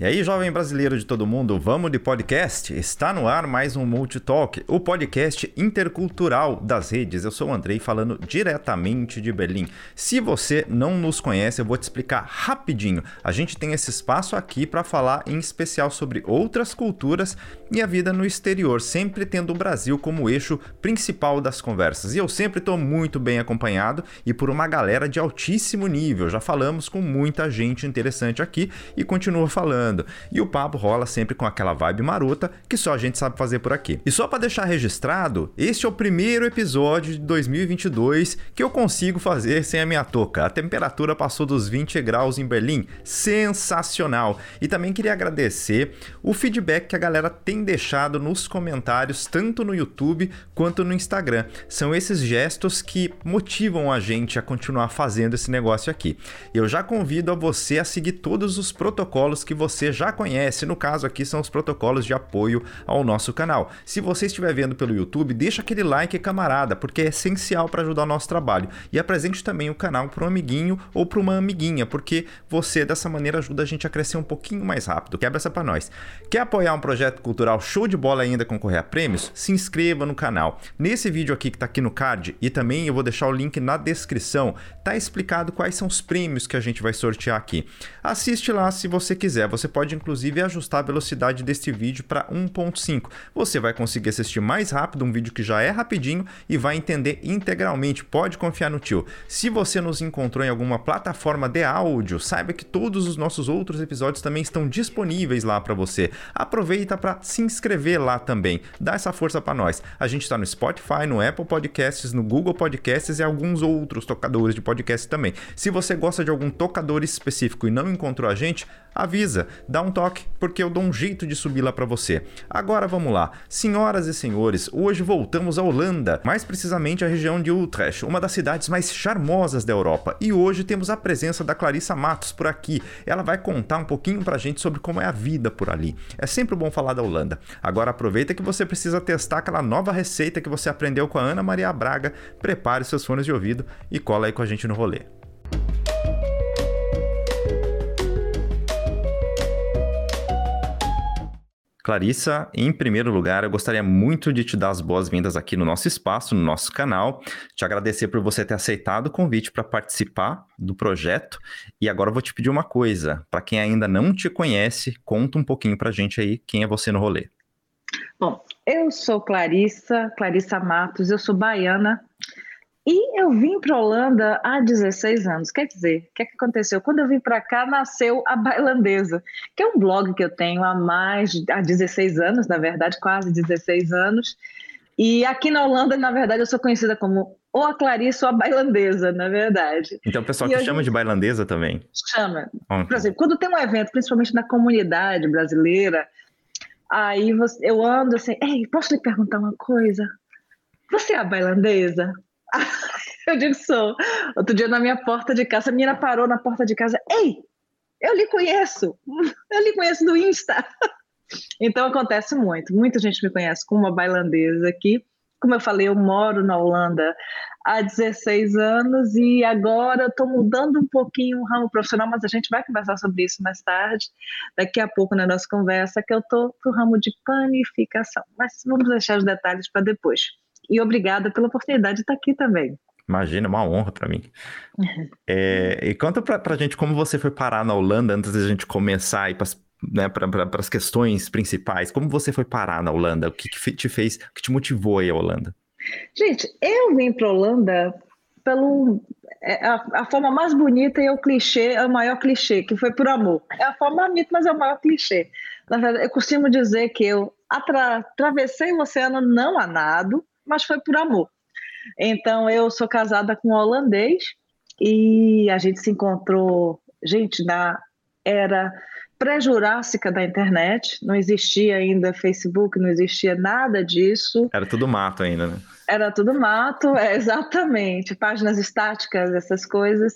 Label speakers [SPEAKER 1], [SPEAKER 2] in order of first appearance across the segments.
[SPEAKER 1] E aí, jovem brasileiro de todo mundo, vamos de podcast? Está no ar mais um Multitalk, o podcast intercultural das redes. Eu sou o Andrei falando diretamente de Berlim. Se você não nos conhece, eu vou te explicar rapidinho. A gente tem esse espaço aqui para falar em especial sobre outras culturas e a vida no exterior, sempre tendo o Brasil como eixo principal das conversas. E eu sempre estou muito bem acompanhado e por uma galera de altíssimo nível. Já falamos com muita gente interessante aqui e continua falando falando. E o papo rola sempre com aquela vibe marota que só a gente sabe fazer por aqui. E só para deixar registrado, este é o primeiro episódio de 2022 que eu consigo fazer sem a minha touca. A temperatura passou dos 20 graus em Berlim. Sensacional! E também queria agradecer o feedback que a galera tem deixado nos comentários, tanto no YouTube quanto no Instagram. São esses gestos que motivam a gente a continuar fazendo esse negócio aqui. Eu já convido a você a seguir todos os protocolos que você você já conhece. No caso aqui são os protocolos de apoio ao nosso canal. Se você estiver vendo pelo YouTube, deixa aquele like, camarada, porque é essencial para ajudar o nosso trabalho. E apresente também o canal para um amiguinho ou para uma amiguinha, porque você dessa maneira ajuda a gente a crescer um pouquinho mais rápido. Quebra essa para nós. Quer apoiar um projeto cultural show de bola ainda concorrer a prêmios? Se inscreva no canal. Nesse vídeo aqui que está aqui no card e também eu vou deixar o link na descrição, tá explicado quais são os prêmios que a gente vai sortear aqui. Assiste lá se você quiser. Você pode inclusive ajustar a velocidade deste vídeo para 1.5. Você vai conseguir assistir mais rápido um vídeo que já é rapidinho e vai entender integralmente. Pode confiar no tio. Se você nos encontrou em alguma plataforma de áudio, saiba que todos os nossos outros episódios também estão disponíveis lá para você. Aproveita para se inscrever lá também. Dá essa força para nós. A gente está no Spotify, no Apple Podcasts, no Google Podcasts e alguns outros tocadores de podcast também. Se você gosta de algum tocador específico e não encontrou a gente, avisa, dá um toque, porque eu dou um jeito de subir lá para você. Agora vamos lá. Senhoras e senhores, hoje voltamos à Holanda, mais precisamente à região de Utrecht, uma das cidades mais charmosas da Europa. E hoje temos a presença da Clarissa Matos por aqui. Ela vai contar um pouquinho pra gente sobre como é a vida por ali. É sempre bom falar da Holanda. Agora aproveita que você precisa testar aquela nova receita que você aprendeu com a Ana Maria Braga. Prepare seus fones de ouvido e cola aí com a gente no rolê. Clarissa, em primeiro lugar, eu gostaria muito de te dar as boas-vindas aqui no nosso espaço, no nosso canal. Te agradecer por você ter aceitado o convite para participar do projeto. E agora eu vou te pedir uma coisa. Para quem ainda não te conhece, conta um pouquinho para a gente aí quem é você no rolê.
[SPEAKER 2] Bom, eu sou Clarissa, Clarissa Matos, eu sou baiana, e eu vim para Holanda há 16 anos. Quer dizer, o que, é que aconteceu? Quando eu vim para cá, nasceu a Bailandesa, que é um blog que eu tenho há mais de há 16 anos, na verdade, quase 16 anos. E aqui na Holanda, na verdade, eu sou conhecida como ou a Clarice ou a bailandesa, na verdade.
[SPEAKER 1] Então o pessoal que chama de bailandesa também?
[SPEAKER 2] Chama. Por exemplo, quando tem um evento, principalmente na comunidade brasileira, aí você, eu ando assim, ei, posso lhe perguntar uma coisa? Você é a bailandesa? eu digo, sou. Outro dia na minha porta de casa, a menina parou na porta de casa. Ei, eu lhe conheço. Eu lhe conheço do Insta. Então acontece muito. Muita gente me conhece como uma bailandesa aqui. Como eu falei, eu moro na Holanda há 16 anos e agora estou mudando um pouquinho o ramo profissional, mas a gente vai conversar sobre isso mais tarde, daqui a pouco na nossa conversa, que eu estou no ramo de panificação. Mas vamos deixar os detalhes para depois e obrigada pela oportunidade de estar aqui também.
[SPEAKER 1] Imagina, uma honra para mim. É, e conta para a gente como você foi parar na Holanda antes da gente começar aí para né, as questões principais. Como você foi parar na Holanda? O que, que te fez, o que te motivou aí a Holanda?
[SPEAKER 2] Gente, eu vim para Holanda pelo é, a, a, forma mais bonita e o clichê é o maior clichê, que foi por amor. É a forma bonita, mas é o maior clichê. Na verdade, eu costumo dizer que eu atra, atravessei o oceano não a nado, mas foi por amor. Então, eu sou casada com um holandês e a gente se encontrou, gente, na era pré-jurássica da internet, não existia ainda Facebook, não existia nada disso.
[SPEAKER 1] Era tudo mato ainda, né?
[SPEAKER 2] Era tudo mato, é, exatamente, páginas estáticas, essas coisas.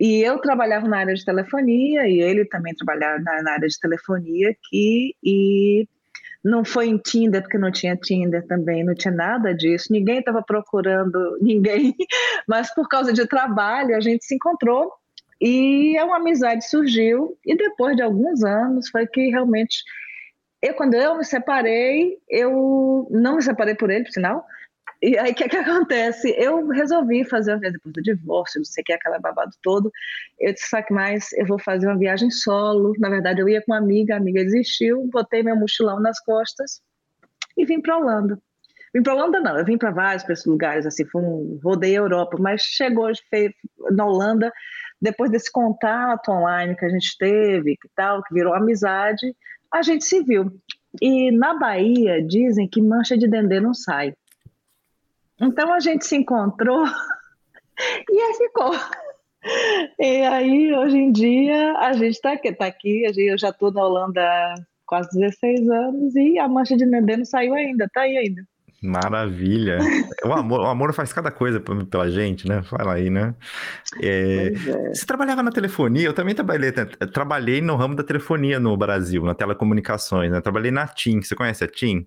[SPEAKER 2] E eu trabalhava na área de telefonia e ele também trabalhava na, na área de telefonia aqui e não foi em Tinder, porque não tinha Tinder também, não tinha nada disso. Ninguém estava procurando ninguém, mas por causa de trabalho a gente se encontrou E uma amizade surgiu, e depois de alguns anos foi que realmente. Eu, quando eu me separei, eu não me separei por ele, por sinal, e aí, o que, que acontece? Eu resolvi fazer, depois do divórcio, não sei o que, aquela babado todo. Eu disse, sabe mais? Eu vou fazer uma viagem solo. Na verdade, eu ia com uma amiga, a amiga desistiu, botei meu mochilão nas costas e vim para Holanda. Vim para Holanda, não, eu vim para vários lugares, assim, foi um, rodei a Europa, mas chegou na Holanda, depois desse contato online que a gente teve, que tal, que virou amizade, a gente se viu. E na Bahia dizem que mancha de dendê não sai. Então a gente se encontrou e aí ficou. E aí, hoje em dia, a gente está aqui, tá aqui, eu já estou na Holanda há quase 16 anos e a mancha de neném não saiu ainda, está aí ainda.
[SPEAKER 1] Maravilha. O amor, o amor faz cada coisa pela gente, né? Fala aí, né? É, é. Você trabalhava na telefonia? Eu também trabalhei, trabalhei no ramo da telefonia no Brasil, na telecomunicações, né? Trabalhei na TIM. Você conhece a TIM?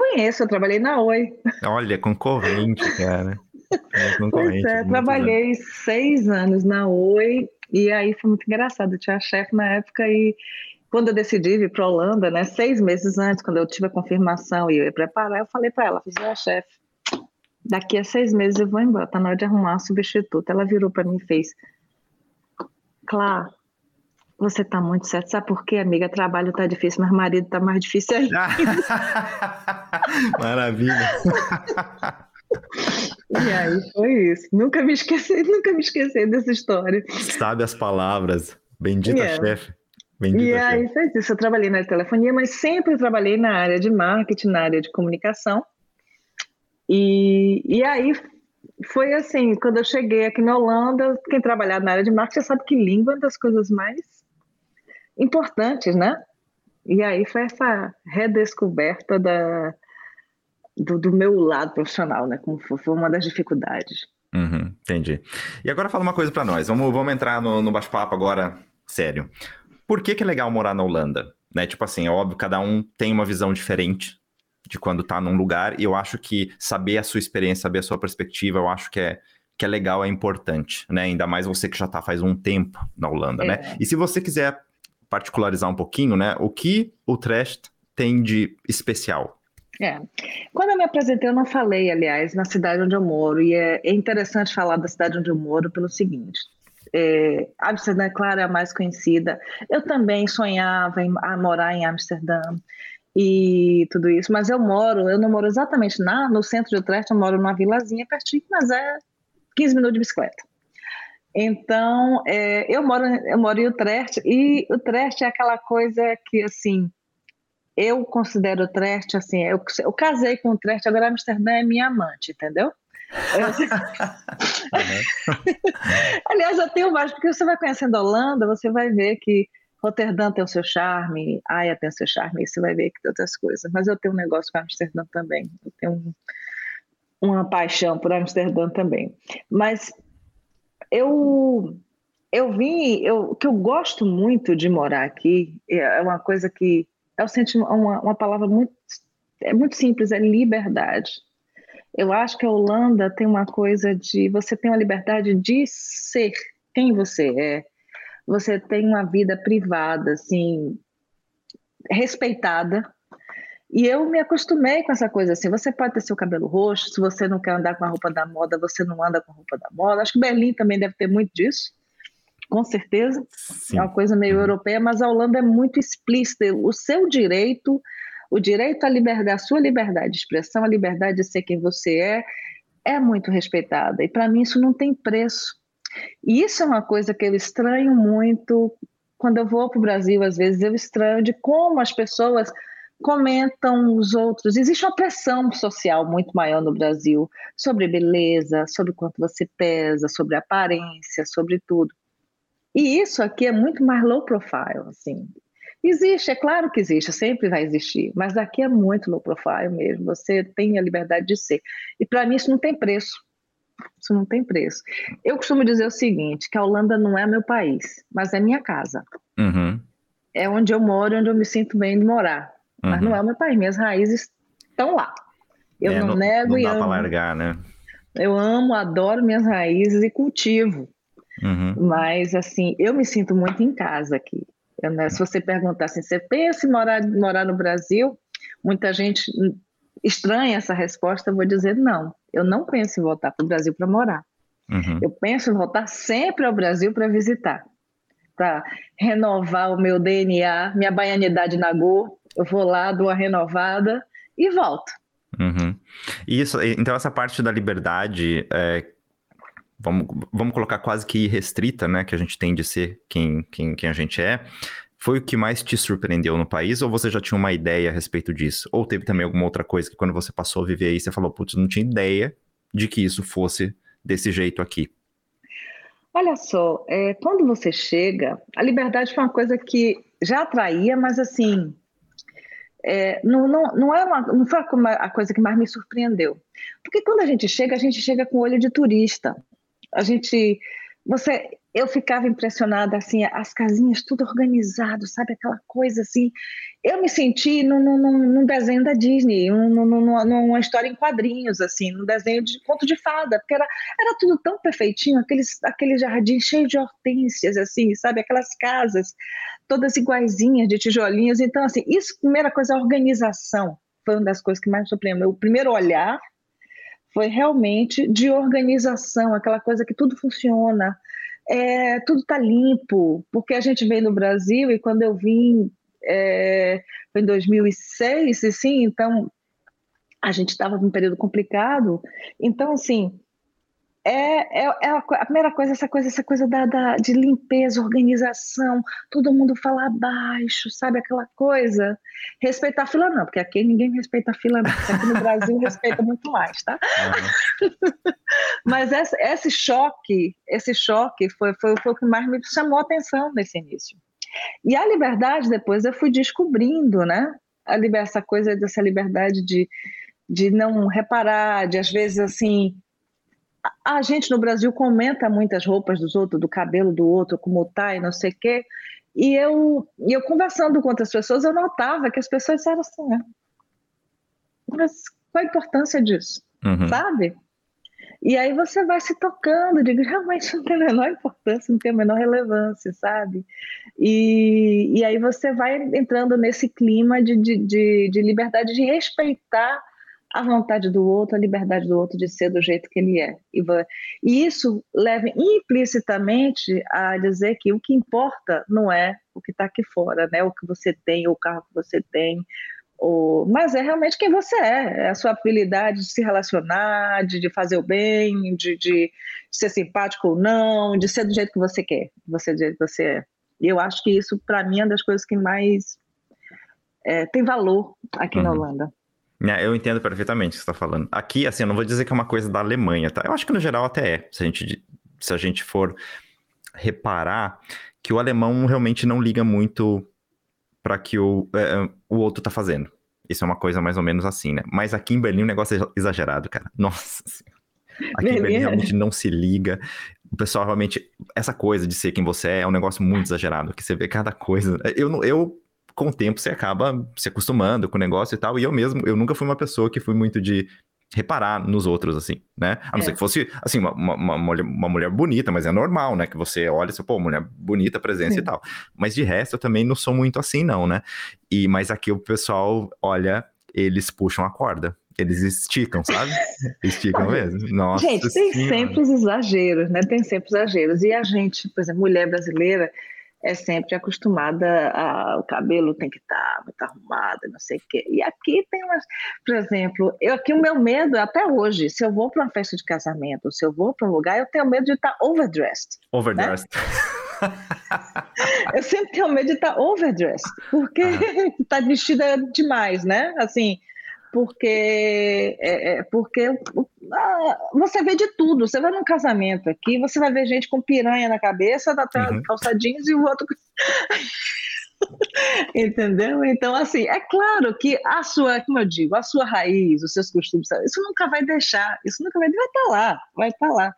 [SPEAKER 2] Conheço, eu trabalhei na Oi.
[SPEAKER 1] Olha, concorrente, cara.
[SPEAKER 2] É, concorrente. Pois é, trabalhei seis anos na Oi e aí foi muito engraçado. Eu tinha chefe na época e quando eu decidi vir para Holanda, né, seis meses antes, quando eu tive a confirmação e eu ia preparar, eu falei para ela, fiz, a chefe, daqui a seis meses eu vou embora, tá na hora de arrumar uma substituta. Ela virou para mim e fez, claro, você tá muito certo. Sabe por quê, amiga? Trabalho tá difícil, mas marido tá mais difícil ainda.
[SPEAKER 1] Maravilha.
[SPEAKER 2] e aí foi isso. Nunca me esqueci, nunca me esqueci dessa história.
[SPEAKER 1] Sabe as palavras. Bendita chefe.
[SPEAKER 2] Bendita e aí chefe. foi isso. Eu trabalhei na telefonia, mas sempre trabalhei na área de marketing, na área de comunicação. E, e aí foi assim, quando eu cheguei aqui na Holanda, quem trabalhava na área de marketing sabe que língua é uma das coisas mais importantes, né? E aí foi essa redescoberta da, do, do meu lado profissional, né? Como foi, foi uma das dificuldades.
[SPEAKER 1] Uhum, entendi. E agora fala uma coisa para nós. Vamos, vamos entrar no, no bate-papo agora, sério. Por que, que é legal morar na Holanda? Né? Tipo assim, é óbvio, cada um tem uma visão diferente de quando tá num lugar, e eu acho que saber a sua experiência, saber a sua perspectiva, eu acho que é, que é legal, é importante, né? Ainda mais você que já tá faz um tempo na Holanda, né? é. né? E se você quiser particularizar um pouquinho, né? O que o Trest tem de especial?
[SPEAKER 2] É. Quando eu me apresentei, eu não falei, aliás, na cidade onde eu moro, e é, é interessante falar da cidade onde eu moro pelo seguinte. É, Amsterdã, é claro, é a mais conhecida. Eu também sonhava em morar em Amsterdã e tudo isso, mas eu moro, eu não moro exatamente na, no centro de Utrecht, eu moro numa vilazinha pertinho, mas é 15 minutos de bicicleta. Então, é, eu, moro, eu moro em Utrecht e Utrecht é aquela coisa que, assim, eu considero Utrecht, assim, eu, eu casei com Utrecht, agora Amsterdã é minha amante, entendeu? Aliás, eu tenho mais, porque você vai conhecendo a Holanda, você vai ver que Roterdã tem o seu charme, Haia tem o seu charme, você vai ver que tem outras coisas. Mas eu tenho um negócio com Amsterdã também, eu tenho um, uma paixão por Amsterdã também. Mas eu eu vim, eu, que eu gosto muito de morar aqui, é uma coisa que eu senti uma, uma palavra muito é muito simples, é liberdade. Eu acho que a Holanda tem uma coisa de você tem uma liberdade de ser quem você é. Você tem uma vida privada, assim, respeitada, e eu me acostumei com essa coisa assim. Você pode ter seu cabelo roxo, se você não quer andar com a roupa da moda, você não anda com a roupa da moda. Acho que Berlim também deve ter muito disso, com certeza. Sim. É uma coisa meio uhum. europeia, mas a Holanda é muito explícita. O seu direito, o direito à liberdade, a sua liberdade de expressão, a liberdade de ser quem você é, é muito respeitada. E para mim isso não tem preço. E isso é uma coisa que eu estranho muito quando eu vou para o Brasil. Às vezes eu estranho de como as pessoas comentam os outros. Existe uma pressão social muito maior no Brasil sobre beleza, sobre quanto você pesa, sobre aparência, sobre tudo. E isso aqui é muito mais low profile, assim. Existe, é claro que existe, sempre vai existir, mas aqui é muito low profile mesmo. Você tem a liberdade de ser. E para mim isso não tem preço. Isso não tem preço. Eu costumo dizer o seguinte, que a Holanda não é meu país, mas é minha casa. Uhum. É onde eu moro, onde eu me sinto bem de morar. Uhum. Mas não é o meu país, minhas raízes estão lá. Eu é, não, não, nego não
[SPEAKER 1] e
[SPEAKER 2] dá
[SPEAKER 1] amo. largar, né?
[SPEAKER 2] Eu amo, adoro minhas raízes e cultivo. Uhum. Mas, assim, eu me sinto muito em casa aqui. Eu, né, se você perguntar assim, você pensa em morar, morar no Brasil? Muita gente estranha essa resposta, eu vou dizer não. Eu não penso em voltar para o Brasil para morar. Uhum. Eu penso em voltar sempre ao Brasil para visitar, para renovar o meu DNA, minha baianidade Nagô. Eu vou lá, dou uma renovada e volto.
[SPEAKER 1] Uhum. Isso, então essa parte da liberdade, é, vamos, vamos colocar quase que restrita, né, que a gente tem de ser quem, quem, quem a gente é, foi o que mais te surpreendeu no país ou você já tinha uma ideia a respeito disso? Ou teve também alguma outra coisa que quando você passou a viver aí, você falou, putz, não tinha ideia de que isso fosse desse jeito aqui?
[SPEAKER 2] Olha só, é, quando você chega, a liberdade foi uma coisa que já atraía, mas assim, é, não, não, não, é uma, não foi a coisa que mais me surpreendeu. Porque quando a gente chega, a gente chega com olho de turista. A gente você eu ficava impressionada assim as casinhas tudo organizado sabe? Aquela coisa assim. Eu me senti num, num, num desenho da Disney num, numa história em quadrinhos assim num desenho de conto de fada porque era, era tudo tão perfeitinho aqueles aquele jardim cheio de hortênsias assim sabe? Aquelas casas todas iguaizinhas de tijolinhos. Então assim isso primeira coisa a organização foi uma das coisas que mais me surpreendeu. O primeiro olhar foi realmente de organização, aquela coisa que tudo funciona, é, tudo está limpo, porque a gente veio no Brasil e quando eu vim é, foi em 2006, e sim, então a gente estava num período complicado, então assim é, é, a, a, primeira coisa, essa coisa, essa coisa da, da, de limpeza, organização, todo mundo fala baixo, sabe aquela coisa? Respeitar a fila não, porque aqui ninguém respeita a fila não, aqui no Brasil respeita muito mais, tá? Uhum. Mas esse, esse, choque, esse choque foi, foi, foi o que mais me chamou a atenção nesse início. E a liberdade, depois eu fui descobrindo, né? A liber, essa coisa dessa liberdade de, de não reparar, de às vezes assim a gente no Brasil comenta muitas roupas dos outros, do cabelo do outro, como tá e não sei o quê. E eu, eu conversando com outras pessoas, eu notava que as pessoas disseram assim, né? Mas qual a importância disso? Uhum. Sabe? E aí você vai se tocando, digo, realmente não tem a menor importância, não tem a menor relevância, sabe? E, e aí você vai entrando nesse clima de, de, de, de liberdade, de respeitar a vontade do outro, a liberdade do outro de ser do jeito que ele é. E, isso leva implicitamente a dizer que o que importa não é o que está aqui fora, né? O que você tem, o carro que você tem, ou... mas é realmente quem você é, é a sua habilidade de se relacionar, de, de fazer o bem, de, de, ser simpático ou não, de ser do jeito que você quer, você do jeito que você é. E eu acho que isso, para mim, é uma das coisas que mais é, tem valor aqui uhum. na Holanda.
[SPEAKER 1] É, eu entendo perfeitamente o que você está falando. Aqui, assim, eu não vou dizer que é uma coisa da Alemanha, tá? Eu acho que no geral até é. Se a gente, se a gente for reparar que o alemão realmente não liga muito para que o, é, o outro tá fazendo. Isso é uma coisa mais ou menos assim, né? Mas aqui em Berlim o negócio é exagerado, cara. Nossa Aqui em Berlim realmente não se liga. O pessoal realmente. Essa coisa de ser quem você é é um negócio muito exagerado. Que você vê cada coisa. Eu, eu com o tempo você acaba se acostumando com o negócio e tal. E eu mesmo, eu nunca fui uma pessoa que fui muito de reparar nos outros, assim, né? A não é. ser que fosse, assim, uma, uma, uma, mulher, uma, mulher, bonita, mas é normal, né? Que você olha e você, pô, mulher bonita, presença Sim. e tal. Mas de resto, eu também não sou muito assim, não, né? E, mas aqui o pessoal, olha, eles puxam a corda. Eles esticam, sabe? Esticam mesmo. Nossa
[SPEAKER 2] gente, tem senhora. sempre os exageros, né? Tem sempre exageros. E a gente, por exemplo, mulher brasileira, é sempre acostumada a o cabelo tem que estar tá muito arrumado, não sei o quê. E aqui tem umas, por exemplo, eu aqui o meu medo até hoje, se eu vou para uma festa de casamento, se eu vou para um lugar, eu tenho medo de estar tá overdressed. Né?
[SPEAKER 1] Overdressed.
[SPEAKER 2] Né? eu sempre tenho medo de estar tá overdressed, porque está ah. vestida demais, né? Assim, porque é, é, porque ah, você vê de tudo. Você vai num casamento aqui, você vai ver gente com piranha na cabeça, da uhum. calçadinhos e o outro. Entendeu? Então, assim, é claro que a sua, como eu digo, a sua raiz, os seus costumes, isso nunca vai deixar, isso nunca vai, vai estar tá lá, vai estar tá lá.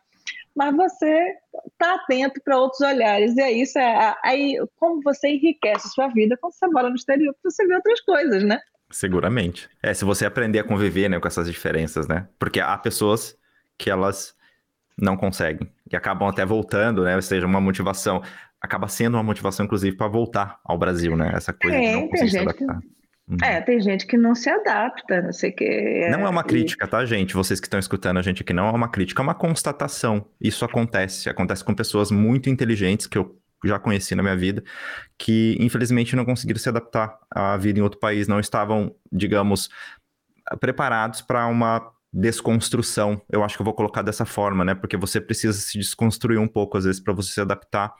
[SPEAKER 2] Mas você está atento para outros olhares, e é isso, é, aí como você enriquece a sua vida quando você mora no exterior, você vê outras coisas, né?
[SPEAKER 1] Seguramente. É, se você aprender a conviver né, com essas diferenças, né? Porque há pessoas que elas não conseguem. que acabam até voltando, né? Ou seja, uma motivação, acaba sendo uma motivação, inclusive, para voltar ao Brasil, né? Essa coisa é, de não conseguir se adaptar. Que...
[SPEAKER 2] Uhum. É, tem gente que não se adapta, não sei o que.
[SPEAKER 1] É, não é uma crítica, tá, gente? Vocês que estão escutando a gente aqui, não é uma crítica, é uma constatação. Isso acontece. Acontece com pessoas muito inteligentes que eu já conheci na minha vida, que infelizmente não conseguiram se adaptar à vida em outro país, não estavam, digamos, preparados para uma desconstrução. Eu acho que eu vou colocar dessa forma, né? Porque você precisa se desconstruir um pouco, às vezes, para você se adaptar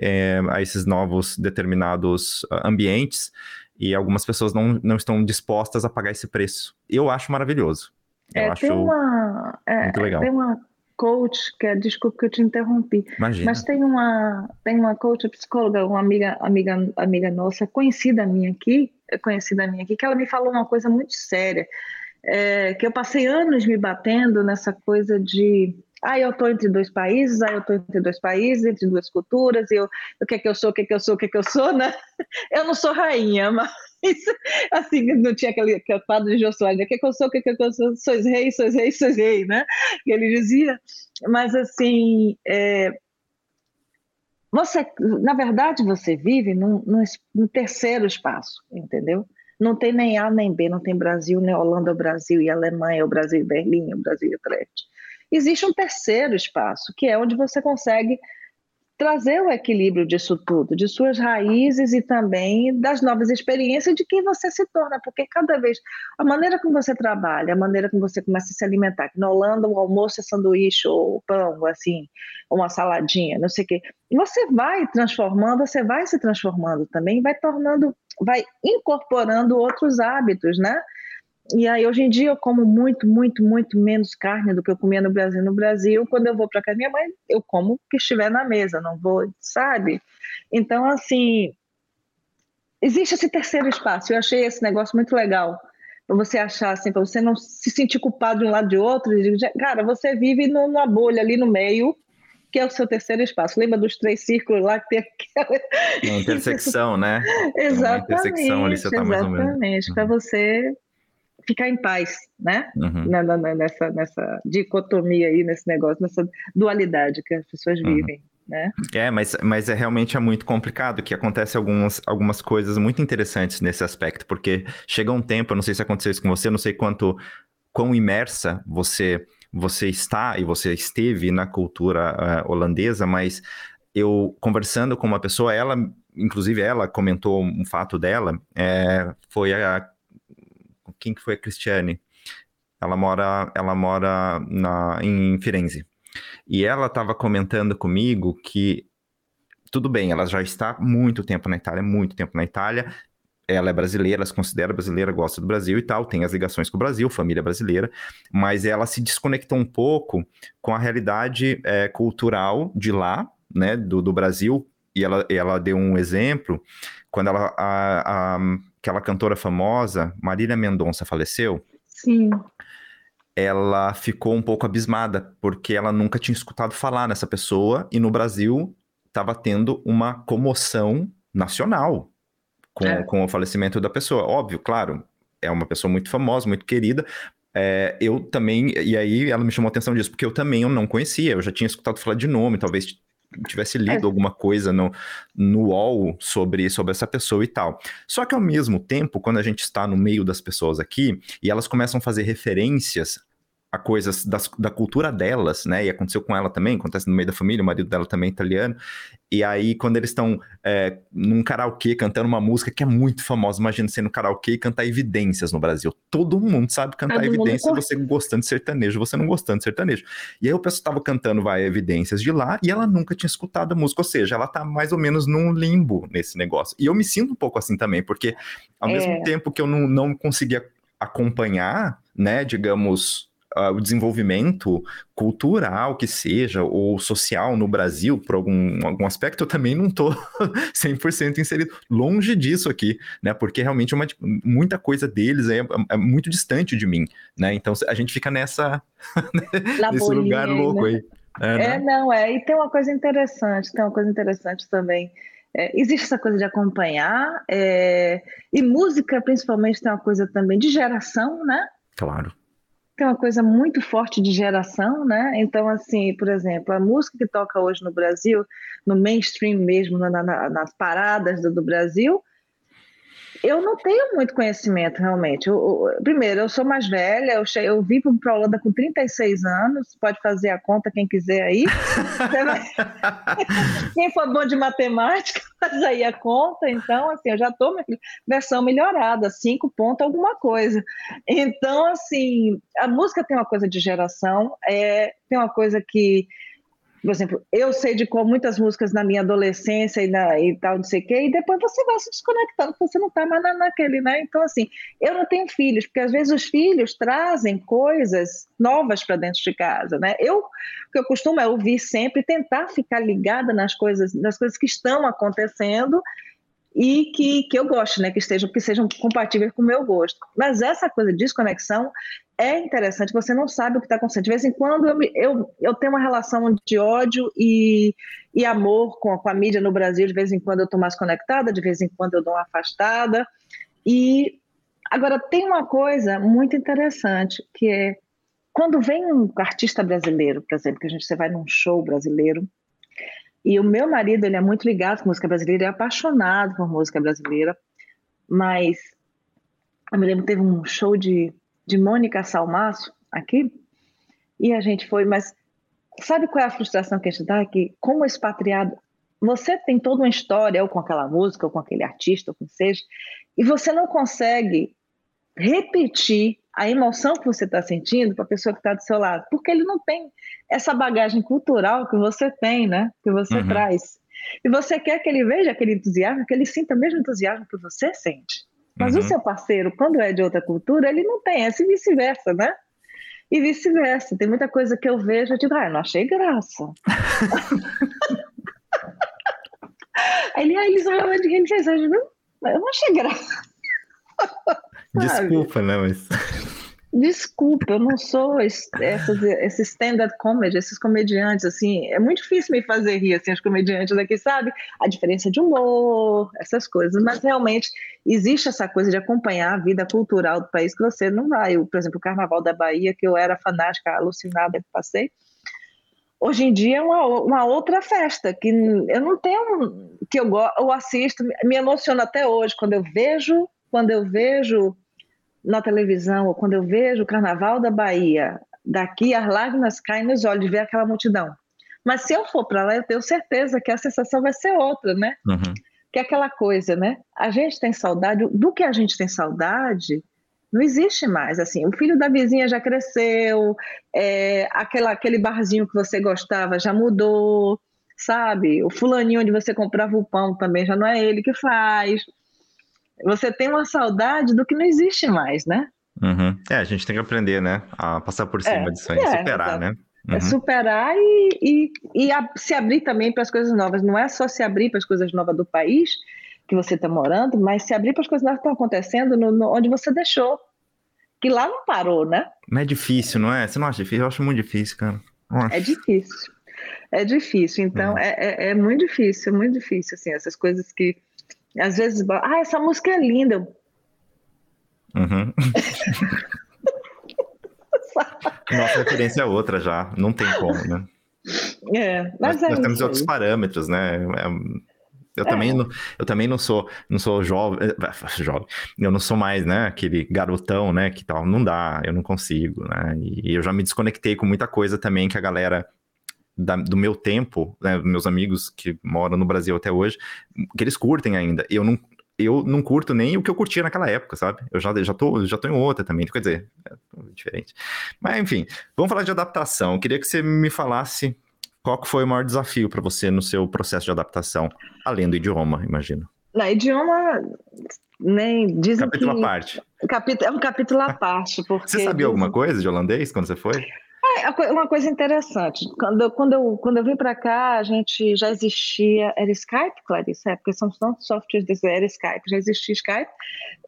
[SPEAKER 1] é, a esses novos determinados ah, ambientes e algumas pessoas não, não estão dispostas a pagar esse preço. Eu acho maravilhoso. Eu
[SPEAKER 2] é,
[SPEAKER 1] acho
[SPEAKER 2] tem uma, é, muito legal. Tem uma coach, que é, desculpa que eu te interrompi, Imagina. mas tem uma, tem uma coach psicóloga, uma amiga, amiga, amiga nossa, conhecida minha aqui, conhecida minha aqui, que ela me falou uma coisa muito séria, é, que eu passei anos me batendo nessa coisa de ah, eu estou entre dois países, ah, eu estou entre dois países, entre duas culturas, eu, o que é que eu sou, o que é que eu sou, o que é que eu sou, né? Eu não sou rainha, mas assim, não tinha aquele, aquele quadro de Jô Soares, o que é que eu sou, o que é que eu sou, sois rei, sois rei, sois rei, né? Que ele dizia, mas assim, é, você, na verdade, você vive num, num, num terceiro espaço, entendeu? Não tem nem A nem B, não tem Brasil, nem Holanda, Brasil e Alemanha, o Brasil e Berlim, o Brasil e Utrecht existe um terceiro espaço, que é onde você consegue trazer o equilíbrio disso tudo, de suas raízes e também das novas experiências de quem você se torna, porque cada vez a maneira como você trabalha, a maneira como você começa a se alimentar, que na Holanda o almoço é sanduíche ou pão, assim, uma saladinha, não sei o quê, você vai transformando, você vai se transformando também, vai tornando, vai incorporando outros hábitos, né? E aí, hoje em dia, eu como muito, muito, muito menos carne do que eu comia no Brasil. No Brasil, quando eu vou para casa minha mãe, eu como o que estiver na mesa, não vou, sabe? Então, assim, existe esse terceiro espaço. Eu achei esse negócio muito legal. Para você achar, assim, para você não se sentir culpado de um lado de outro. Cara, você vive numa bolha ali no meio, que é o seu terceiro espaço. Lembra dos três círculos lá que tem aquela.
[SPEAKER 1] Uma intersecção, né?
[SPEAKER 2] exatamente. Uma intersecção ali, você tá mais ou menos. Exatamente, para uhum. você ficar em paz, né? Uhum. Na, na, nessa, nessa dicotomia aí, nesse negócio, nessa dualidade que as pessoas uhum. vivem. Né?
[SPEAKER 1] É, mas, mas é realmente é muito complicado, que acontece algumas, algumas coisas muito interessantes nesse aspecto, porque chega um tempo, eu não sei se aconteceu isso com você, eu não sei quanto quão imersa você você está e você esteve na cultura uh, holandesa, mas eu conversando com uma pessoa, ela, inclusive ela comentou um fato dela, é, foi a quem que foi a Cristiane? Ela mora, ela mora na, em Firenze. E ela estava comentando comigo que tudo bem, ela já está muito tempo na Itália, muito tempo na Itália. Ela é brasileira, se considera brasileira, gosta do Brasil e tal, tem as ligações com o Brasil, família brasileira, mas ela se desconectou um pouco com a realidade é, cultural de lá, né, do, do Brasil. E ela, ela deu um exemplo quando ela, a, a, aquela cantora famosa, Marília Mendonça, faleceu.
[SPEAKER 2] Sim.
[SPEAKER 1] Ela ficou um pouco abismada, porque ela nunca tinha escutado falar nessa pessoa, e no Brasil estava tendo uma comoção nacional com, é. com o falecimento da pessoa. Óbvio, claro, é uma pessoa muito famosa, muito querida, é, eu também, e aí ela me chamou a atenção disso, porque eu também eu não conhecia, eu já tinha escutado falar de nome, talvez tivesse lido é. alguma coisa no, no UOL sobre, sobre essa pessoa e tal. Só que ao mesmo tempo, quando a gente está no meio das pessoas aqui e elas começam a fazer referências a coisas das, da cultura delas, né? E aconteceu com ela também, acontece no meio da família, o marido dela também é italiano. E aí, quando eles estão é, num karaokê cantando uma música que é muito famosa, imagina você no karaokê e cantar evidências no Brasil. Todo mundo sabe cantar Todo evidências, você gostando de sertanejo, você não gostando de sertanejo. E aí o pessoal estava cantando vai evidências de lá e ela nunca tinha escutado a música, ou seja, ela tá mais ou menos num limbo nesse negócio. E eu me sinto um pouco assim também, porque ao é. mesmo tempo que eu não, não conseguia acompanhar, né, digamos, uh, o desenvolvimento cultural que seja, ou social no Brasil, por algum, algum aspecto, eu também não estou 100% inserido. Longe disso aqui, né? Porque realmente uma, muita coisa deles é, é, muito distante de mim, né? Então a gente fica nessa nesse lugar louco
[SPEAKER 2] né? aí. É, né? é, não, é. E tem uma coisa interessante, tem uma coisa interessante também. É, existe essa coisa de acompanhar, é, e música, principalmente, tem uma coisa também de geração, né?
[SPEAKER 1] Claro
[SPEAKER 2] tem uma coisa muito forte de geração, né? Então, assim, por exemplo, a música que toca hoje no Brasil, no mainstream mesmo, na, na, nas paradas do, do Brasil, eu não tenho muito conhecimento, realmente. Eu, eu, primeiro, eu sou mais velha, eu, che... eu vim para a Holanda com 36 anos, pode fazer a conta quem quiser aí. quem for bom de matemática, faz aí a conta. Então, assim, eu já estou versão melhorada, 5 pontos alguma coisa. Então, assim, a música tem uma coisa de geração, é, tem uma coisa que por exemplo, eu sei de qual muitas músicas na minha adolescência e, na, e tal, não sei o quê, e depois você vai se desconectando, você não está mais na, naquele, né? Então, assim, eu não tenho filhos, porque às vezes os filhos trazem coisas novas para dentro de casa, né? Eu, o que eu costumo é ouvir sempre, tentar ficar ligada nas coisas, nas coisas que estão acontecendo e que, que eu goste, né? Que estejam, que sejam compatíveis com o meu gosto. Mas essa coisa de desconexão é interessante, você não sabe o que está acontecendo. De vez em quando eu, eu, eu tenho uma relação de ódio e, e amor com, com a mídia no Brasil, de vez em quando eu estou mais conectada, de vez em quando eu dou uma afastada. E agora tem uma coisa muito interessante, que é quando vem um artista brasileiro, por exemplo, que a gente você vai num show brasileiro, e o meu marido, ele é muito ligado com música brasileira, é apaixonado por música brasileira, mas eu me lembro teve um show de, de Mônica Salmaço aqui, e a gente foi, mas sabe qual é a frustração que a gente dá? Que como expatriado, você tem toda uma história, ou com aquela música, ou com aquele artista, ou com seja, e você não consegue repetir a emoção que você está sentindo para a pessoa que está do seu lado, porque ele não tem essa bagagem cultural que você tem, né? Que você uhum. traz. E você quer que ele veja aquele entusiasmo, que ele sinta o mesmo entusiasmo que você sente. Mas uhum. o seu parceiro, quando é de outra cultura, ele não tem essa e vice-versa, né? E vice-versa. Tem muita coisa que eu vejo e digo, ah, eu não achei graça. Aí ele, ah, eles olham de quem fez, eu não achei graça.
[SPEAKER 1] Desculpa, né? Mas.
[SPEAKER 2] Desculpa, eu não sou essas, esse stand-up comedy, esses comediantes, assim, é muito difícil me fazer rir, assim, os comediantes aqui, sabe? A diferença de humor, essas coisas, mas realmente existe essa coisa de acompanhar a vida cultural do país que você não vai. Eu, por exemplo, o Carnaval da Bahia, que eu era fanática, alucinada que passei, hoje em dia é uma, uma outra festa, que eu não tenho, que eu, eu assisto, me emociona até hoje, quando eu vejo, quando eu vejo na televisão, ou quando eu vejo o Carnaval da Bahia, daqui as lágrimas caem nos olhos de ver aquela multidão. Mas se eu for para lá, eu tenho certeza que a sensação vai ser outra, né? Uhum. Que é aquela coisa, né? A gente tem saudade, do que a gente tem saudade, não existe mais. Assim, o filho da vizinha já cresceu, é, aquela, aquele barzinho que você gostava já mudou, sabe? O fulaninho onde você comprava o pão também já não é ele que faz você tem uma saudade do que não existe mais, né?
[SPEAKER 1] Uhum. É, a gente tem que aprender, né? A passar por cima é, disso aí, é, superar, né?
[SPEAKER 2] É uhum. É superar e, e, e a, se abrir também para as coisas novas. Não é só se abrir para as coisas novas do país que você está morando, mas se abrir para as coisas novas que estão acontecendo no, no, onde você deixou. Que lá não parou, né?
[SPEAKER 1] Não é difícil, não é? Você não acha difícil? Eu acho muito difícil, cara.
[SPEAKER 2] É difícil. É difícil. Então, é. É, é, é muito difícil, é muito difícil, assim, essas coisas que às vezes, ah, essa música é linda.
[SPEAKER 1] Uhum. Nossa referência é outra já, não tem como, né?
[SPEAKER 2] É, mas
[SPEAKER 1] nós, é nós temos outros parâmetros, né? É, eu, é. também não, eu também não sou, não sou jovem, eh, jovem, eu não sou mais, né, aquele garotão, né, que tal, não dá, eu não consigo, né, e eu já me desconectei com muita coisa também que a galera da, do meu tempo, né, meus amigos que moram no Brasil até hoje, que eles curtem ainda. Eu não, eu não curto nem o que eu curtia naquela época, sabe? Eu já, já, tô, já tô em outra também, quer dizer, é diferente. Mas enfim, vamos falar de adaptação. Eu queria que você me falasse qual foi o maior desafio para você no seu processo de adaptação, além do idioma, imagino.
[SPEAKER 2] Na idioma, nem dizem
[SPEAKER 1] capítulo que... à parte.
[SPEAKER 2] É um capítulo à parte, porque...
[SPEAKER 1] Você sabia alguma coisa de holandês quando você foi?
[SPEAKER 2] É, uma coisa interessante, quando, quando, eu, quando eu vim para cá, a gente já existia, era Skype, Clarice, é, porque são tantos softwares, era Skype, já existia Skype,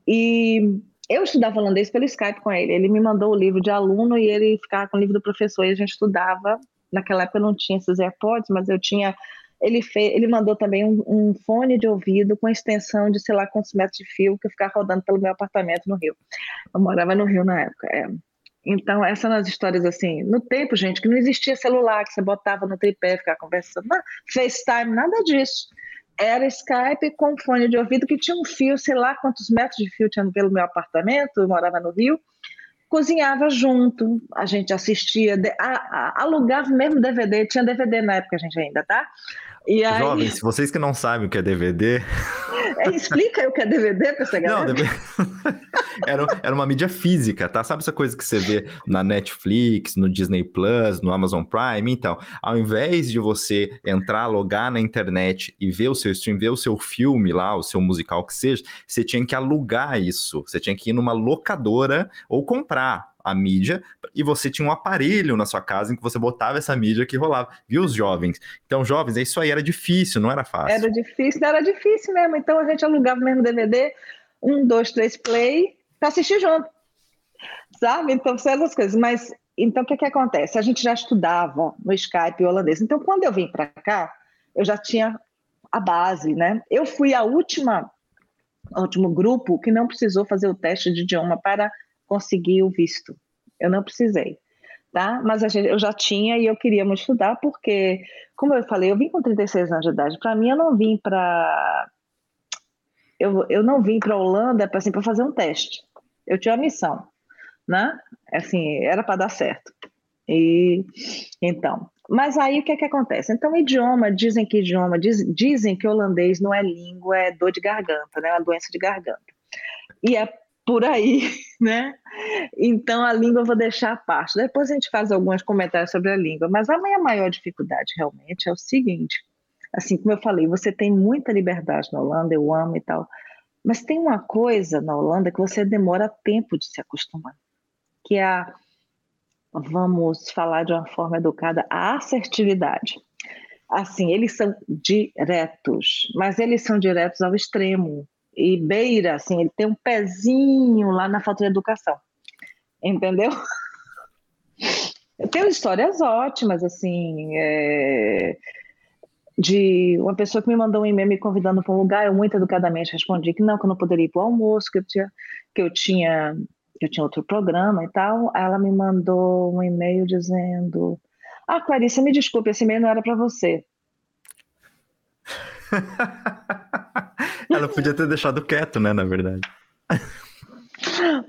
[SPEAKER 2] e eu estudava holandês pelo Skype com ele, ele me mandou o livro de aluno e ele ficava com o livro do professor e a gente estudava, naquela época eu não tinha esses AirPods, mas eu tinha, ele, fez, ele mandou também um, um fone de ouvido com extensão de sei lá quantos metros de fio que eu ficava rodando pelo meu apartamento no Rio, eu morava no Rio na época, é. Então, essas são as histórias assim. No tempo, gente, que não existia celular, que você botava no tripé, ficava conversando, não, FaceTime, nada disso. Era Skype com fone de ouvido que tinha um fio, sei lá quantos metros de fio tinha pelo meu apartamento, eu morava no Rio. Cozinhava junto, a gente assistia, a, a, alugava mesmo DVD, tinha DVD na época a gente ainda, tá?
[SPEAKER 1] E aí... Jovens, vocês que não sabem o que é DVD.
[SPEAKER 2] É, explica aí o que é DVD para essa galera. Não, DVD...
[SPEAKER 1] era, era uma mídia física, tá? Sabe essa coisa que você vê na Netflix, no Disney Plus, no Amazon Prime? Então, ao invés de você entrar, logar na internet e ver o seu stream, ver o seu filme lá, o seu musical que seja, você tinha que alugar isso. Você tinha que ir numa locadora ou comprar a mídia e você tinha um aparelho na sua casa em que você botava essa mídia que rolava. Viu os jovens? Então, jovens, isso aí era difícil, não era fácil.
[SPEAKER 2] Era difícil, era difícil mesmo. Então a gente alugava mesmo DVD, um, dois, três play, para assistir junto. Sabe? Então, são essas coisas. Mas, então, o que, que acontece? A gente já estudava no Skype holandês. Então, quando eu vim para cá, eu já tinha a base, né? Eu fui a última, último grupo que não precisou fazer o teste de idioma para conseguir o visto. Eu não precisei, tá? Mas gente, eu já tinha e eu queria muito estudar porque, como eu falei, eu vim com 36 anos de idade. Para mim, eu não vim para eu, eu não vim para a Holanda para assim, fazer um teste. Eu tinha uma missão, né? Assim, era para dar certo. E então, mas aí o que é que acontece? Então, idioma, dizem que idioma, diz, dizem que holandês não é língua, é dor de garganta, né? É uma doença de garganta. E é por aí, né? Então a língua eu vou deixar à parte. Depois a gente faz alguns comentários sobre a língua, mas a minha maior dificuldade realmente é o seguinte: assim, como eu falei, você tem muita liberdade na Holanda, eu amo e tal, mas tem uma coisa na Holanda que você demora tempo de se acostumar, que é a, vamos falar de uma forma educada, a assertividade. Assim, eles são diretos, mas eles são diretos ao extremo e beira, assim, ele tem um pezinho lá na falta de educação. Entendeu? Eu tenho histórias ótimas, assim, é, de uma pessoa que me mandou um e-mail me convidando para um lugar, eu muito educadamente respondi que não, que eu não poderia ir para o almoço, que eu tinha, que eu tinha, eu tinha outro programa e tal. Ela me mandou um e-mail dizendo: Ah, Clarice, me desculpe, esse e-mail não era para você.
[SPEAKER 1] Ela podia ter deixado quieto, né, na verdade.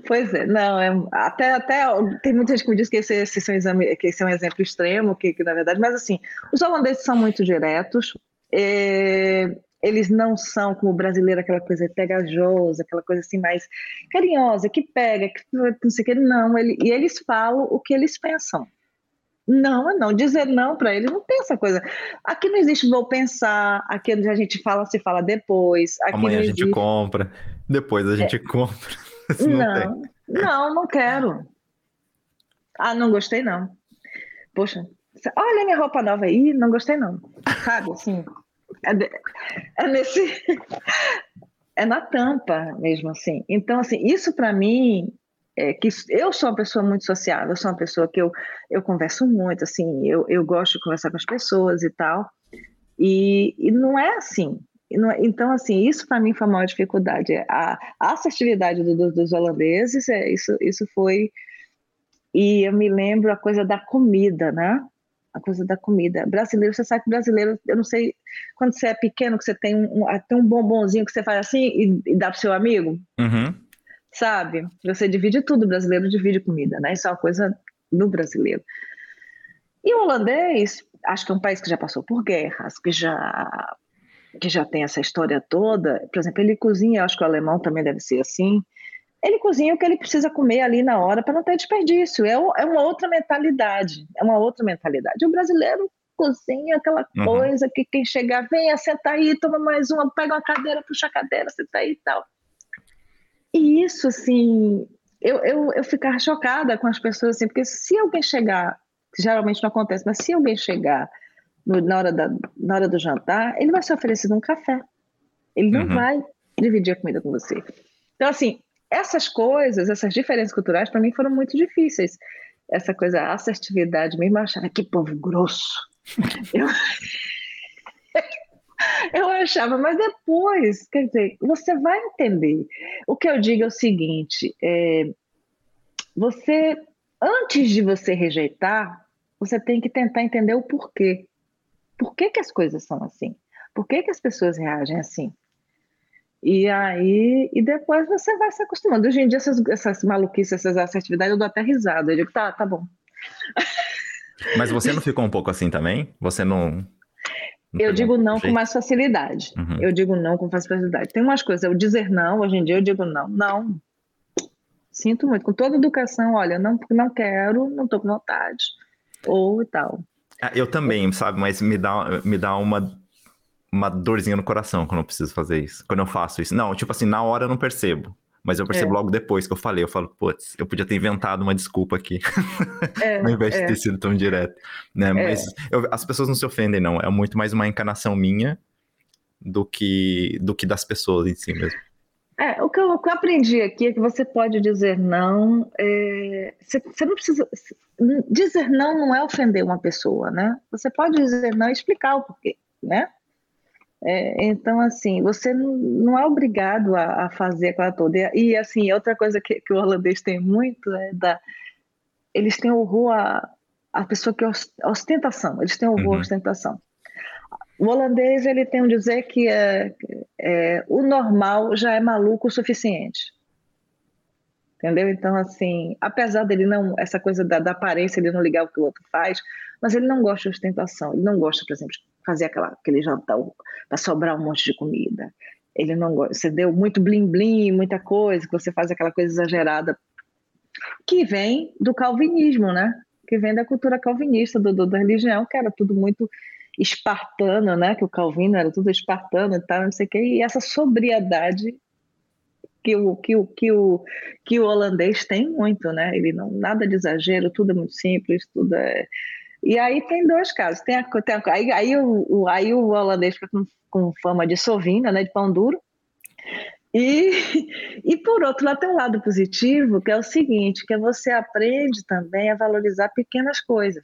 [SPEAKER 2] Pois é, não, é, até, até tem muita gente que me diz que esse, esse, é um exame, que esse é um exemplo extremo, que, que na verdade, mas assim, os holandeses são muito diretos, é, eles não são como o brasileiro, aquela coisa pegajosa, aquela coisa assim mais carinhosa, que pega, que não sei o que, não, ele, e eles falam o que eles pensam. Não, é não. Dizer não para ele não tem essa coisa. Aqui não existe vou pensar, aqui a gente fala, se fala depois.
[SPEAKER 1] Amanhã
[SPEAKER 2] a
[SPEAKER 1] gente compra, depois a gente é. compra.
[SPEAKER 2] não, não, não, não quero. Ah, não gostei não. Poxa, olha minha roupa nova aí, não gostei não. Sabe, assim, é, de, é nesse... é na tampa mesmo, assim. Então, assim, isso para mim é, que eu sou uma pessoa muito sociável, eu sou uma pessoa que eu, eu converso muito, assim, eu, eu gosto de conversar com as pessoas e tal, e, e não é assim. Não, é, então, assim, isso para mim foi a maior dificuldade. A, a assertividade do, do, dos holandeses, é, isso, isso foi. E eu me lembro a coisa da comida, né? A coisa da comida. Brasileiro, você sabe que brasileiro, eu não sei, quando você é pequeno, que você tem um, tem um bombonzinho que você faz assim e, e dá pro seu amigo.
[SPEAKER 1] Uhum
[SPEAKER 2] sabe? Você divide tudo, o brasileiro divide comida, né? Isso é uma coisa do brasileiro. E o holandês, acho que é um país que já passou por guerras, que já que já tem essa história toda. Por exemplo, ele cozinha, acho que o alemão também deve ser assim. Ele cozinha o que ele precisa comer ali na hora para não ter desperdício. É, é uma outra mentalidade. É uma outra mentalidade. O brasileiro cozinha aquela uhum. coisa que quem chegar, venha, senta aí, toma mais uma, pega uma cadeira, puxa a cadeira, senta aí e tal. E isso, assim, eu, eu, eu ficava chocada com as pessoas, assim, porque se alguém chegar, que geralmente não acontece, mas se alguém chegar no, na, hora da, na hora do jantar, ele vai ser oferecido um café. Ele não uhum. vai dividir a comida com você. Então, assim, essas coisas, essas diferenças culturais, para mim foram muito difíceis. Essa coisa, a assertividade mesmo, eu achava que povo grosso. eu... Eu achava, mas depois, quer dizer, você vai entender. O que eu digo é o seguinte: é, você antes de você rejeitar, você tem que tentar entender o porquê. Por que, que as coisas são assim? Por que, que as pessoas reagem assim? E aí, e depois você vai se acostumando. Hoje em dia, essas, essas maluquices, essas assertividades, eu dou até risada. Eu digo, tá, tá bom.
[SPEAKER 1] Mas você não ficou um pouco assim também? Você não.
[SPEAKER 2] Não eu digo não jeito? com mais facilidade. Uhum. Eu digo não com mais facilidade. Tem umas coisas, eu dizer não, hoje em dia eu digo não. Não. Sinto muito. Com toda educação, olha, não, não quero, não tô com vontade. Ou e tal.
[SPEAKER 1] Ah, eu também, sabe? Mas me dá, me dá uma uma dorzinha no coração quando eu preciso fazer isso. Quando eu faço isso. Não, tipo assim, na hora eu não percebo. Mas eu percebo é. logo depois que eu falei. Eu falo, putz, eu podia ter inventado uma desculpa aqui. É, Ao invés é. de ter sido tão direto. Né? É. Mas eu, as pessoas não se ofendem, não. É muito mais uma encarnação minha do que, do que das pessoas em si mesmo.
[SPEAKER 2] É, o que, eu, o que eu aprendi aqui é que você pode dizer não. É, você, você, não precisa. Dizer não não é ofender uma pessoa, né? Você pode dizer não e explicar o porquê, né? É, então, assim, você não, é obrigado a, a, fazer aquela toda. E, e, assim, outra coisa que, que, o holandês tem muito é da. Eles têm horror a, a pessoa que ostentação, eles têm horror uhum. à ostentação. O holandês ele tem um dizer que é, é, o normal já é maluco o suficiente. Entendeu? Então, assim, apesar dele não, essa coisa da, da aparência, ele não ligar o que o outro faz, mas ele não gosta de ostentação. Ele não gosta, por exemplo, de fazer aquela, aquele jantar para sobrar um monte de comida. Ele não. Você deu muito blim-blim, muita coisa, que você faz aquela coisa exagerada, que vem do calvinismo, né? Que vem da cultura calvinista, do, do da religião, que era tudo muito espartano, né? Que o Calvino era tudo espartano e tal, não sei o quê. E essa sobriedade que o, que o, que o, que o holandês tem muito, né? Ele não nada de exagero, tudo é muito simples, tudo é e aí tem dois casos. Tem a, tem a, aí, aí, o, aí o holandês fica com, com fama de sovina, né, de pão duro. E, e por outro lado, tem um lado positivo, que é o seguinte, que você aprende também a valorizar pequenas coisas,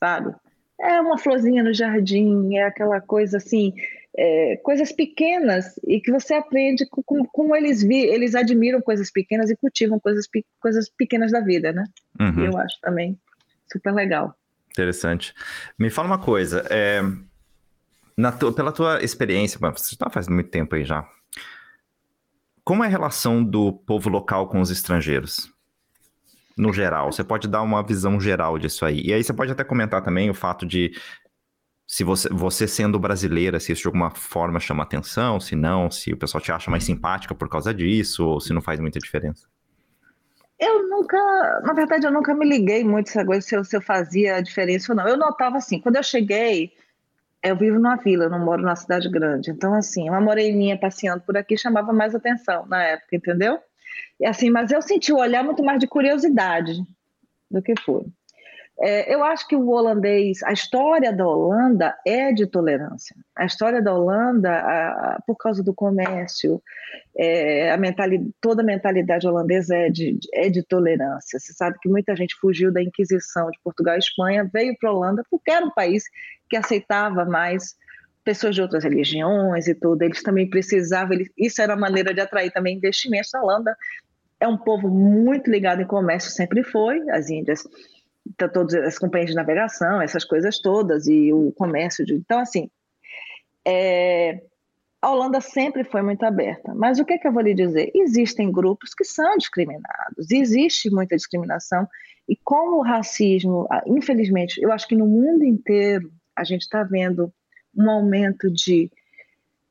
[SPEAKER 2] sabe? É uma florzinha no jardim, é aquela coisa assim, é, coisas pequenas e que você aprende com, como eles vi, eles admiram coisas pequenas e cultivam coisas, coisas pequenas da vida, né? Uhum. Eu acho também super legal.
[SPEAKER 1] Interessante. Me fala uma coisa, é, tu, pela tua experiência, você está faz muito tempo aí já. Como é a relação do povo local com os estrangeiros? No geral, você pode dar uma visão geral disso aí. E aí você pode até comentar também o fato de se você, você sendo brasileira, se isso de alguma forma chama atenção, se não, se o pessoal te acha mais simpática por causa disso, ou se não faz muita diferença.
[SPEAKER 2] Eu nunca, na verdade, eu nunca me liguei muito se eu, se eu fazia a diferença ou não. Eu notava assim, quando eu cheguei, eu vivo numa vila, eu não moro numa cidade grande. Então, assim, uma moreninha passeando por aqui chamava mais atenção na época, entendeu? E assim, mas eu senti o olhar muito mais de curiosidade do que foi. É, eu acho que o holandês, a história da Holanda é de tolerância. A história da Holanda, a, por causa do comércio, é, a mentalidade, toda a mentalidade holandesa é de, é de tolerância. Você sabe que muita gente fugiu da Inquisição de Portugal e Espanha, veio para a Holanda porque era um país que aceitava mais pessoas de outras religiões e tudo. Eles também precisavam, eles, isso era uma maneira de atrair também investimentos. A Holanda é um povo muito ligado em comércio, sempre foi. As Índias então, todas as companhias de navegação, essas coisas todas, e o comércio. De... Então, assim, é... a Holanda sempre foi muito aberta. Mas o que, é que eu vou lhe dizer? Existem grupos que são discriminados, existe muita discriminação, e como o racismo, infelizmente, eu acho que no mundo inteiro a gente está vendo um aumento de,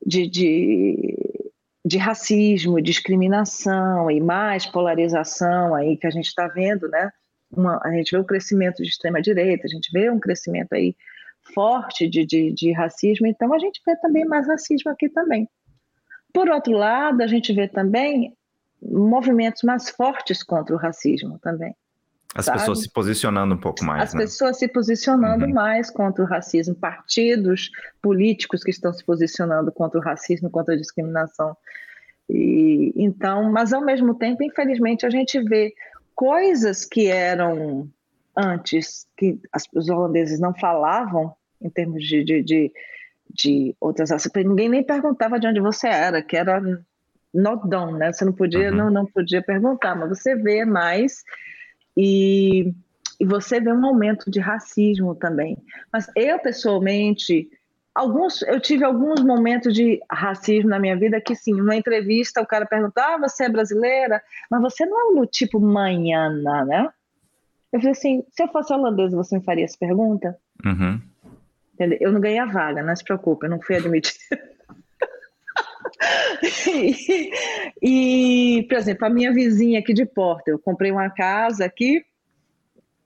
[SPEAKER 2] de, de, de racismo, discriminação e mais polarização aí que a gente está vendo, né? Uma, a gente vê o crescimento de extrema-direita, a gente vê um crescimento aí forte de, de, de racismo, então a gente vê também mais racismo aqui também. Por outro lado, a gente vê também movimentos mais fortes contra o racismo também.
[SPEAKER 1] As sabe? pessoas se posicionando um pouco mais.
[SPEAKER 2] As
[SPEAKER 1] né?
[SPEAKER 2] pessoas se posicionando uhum. mais contra o racismo, partidos políticos que estão se posicionando contra o racismo, contra a discriminação. E, então, mas ao mesmo tempo, infelizmente, a gente vê coisas que eram antes, que as, os holandeses não falavam, em termos de, de, de, de outras ações, ninguém nem perguntava de onde você era, que era not done, né? Você não podia, uhum. não, não podia perguntar, mas você vê mais e, e você vê um aumento de racismo também. Mas eu, pessoalmente, alguns, eu tive alguns momentos de racismo na minha vida que, sim, numa entrevista o cara perguntou, ah, você é brasileira? Mas você não é do tipo manhana, né? Eu falei assim, se eu fosse holandesa, você me faria essa pergunta?
[SPEAKER 1] Uhum.
[SPEAKER 2] Eu não ganhei a vaga, não se preocupe, eu não fui admitida. e, e, por exemplo, a minha vizinha aqui de porta, eu comprei uma casa aqui,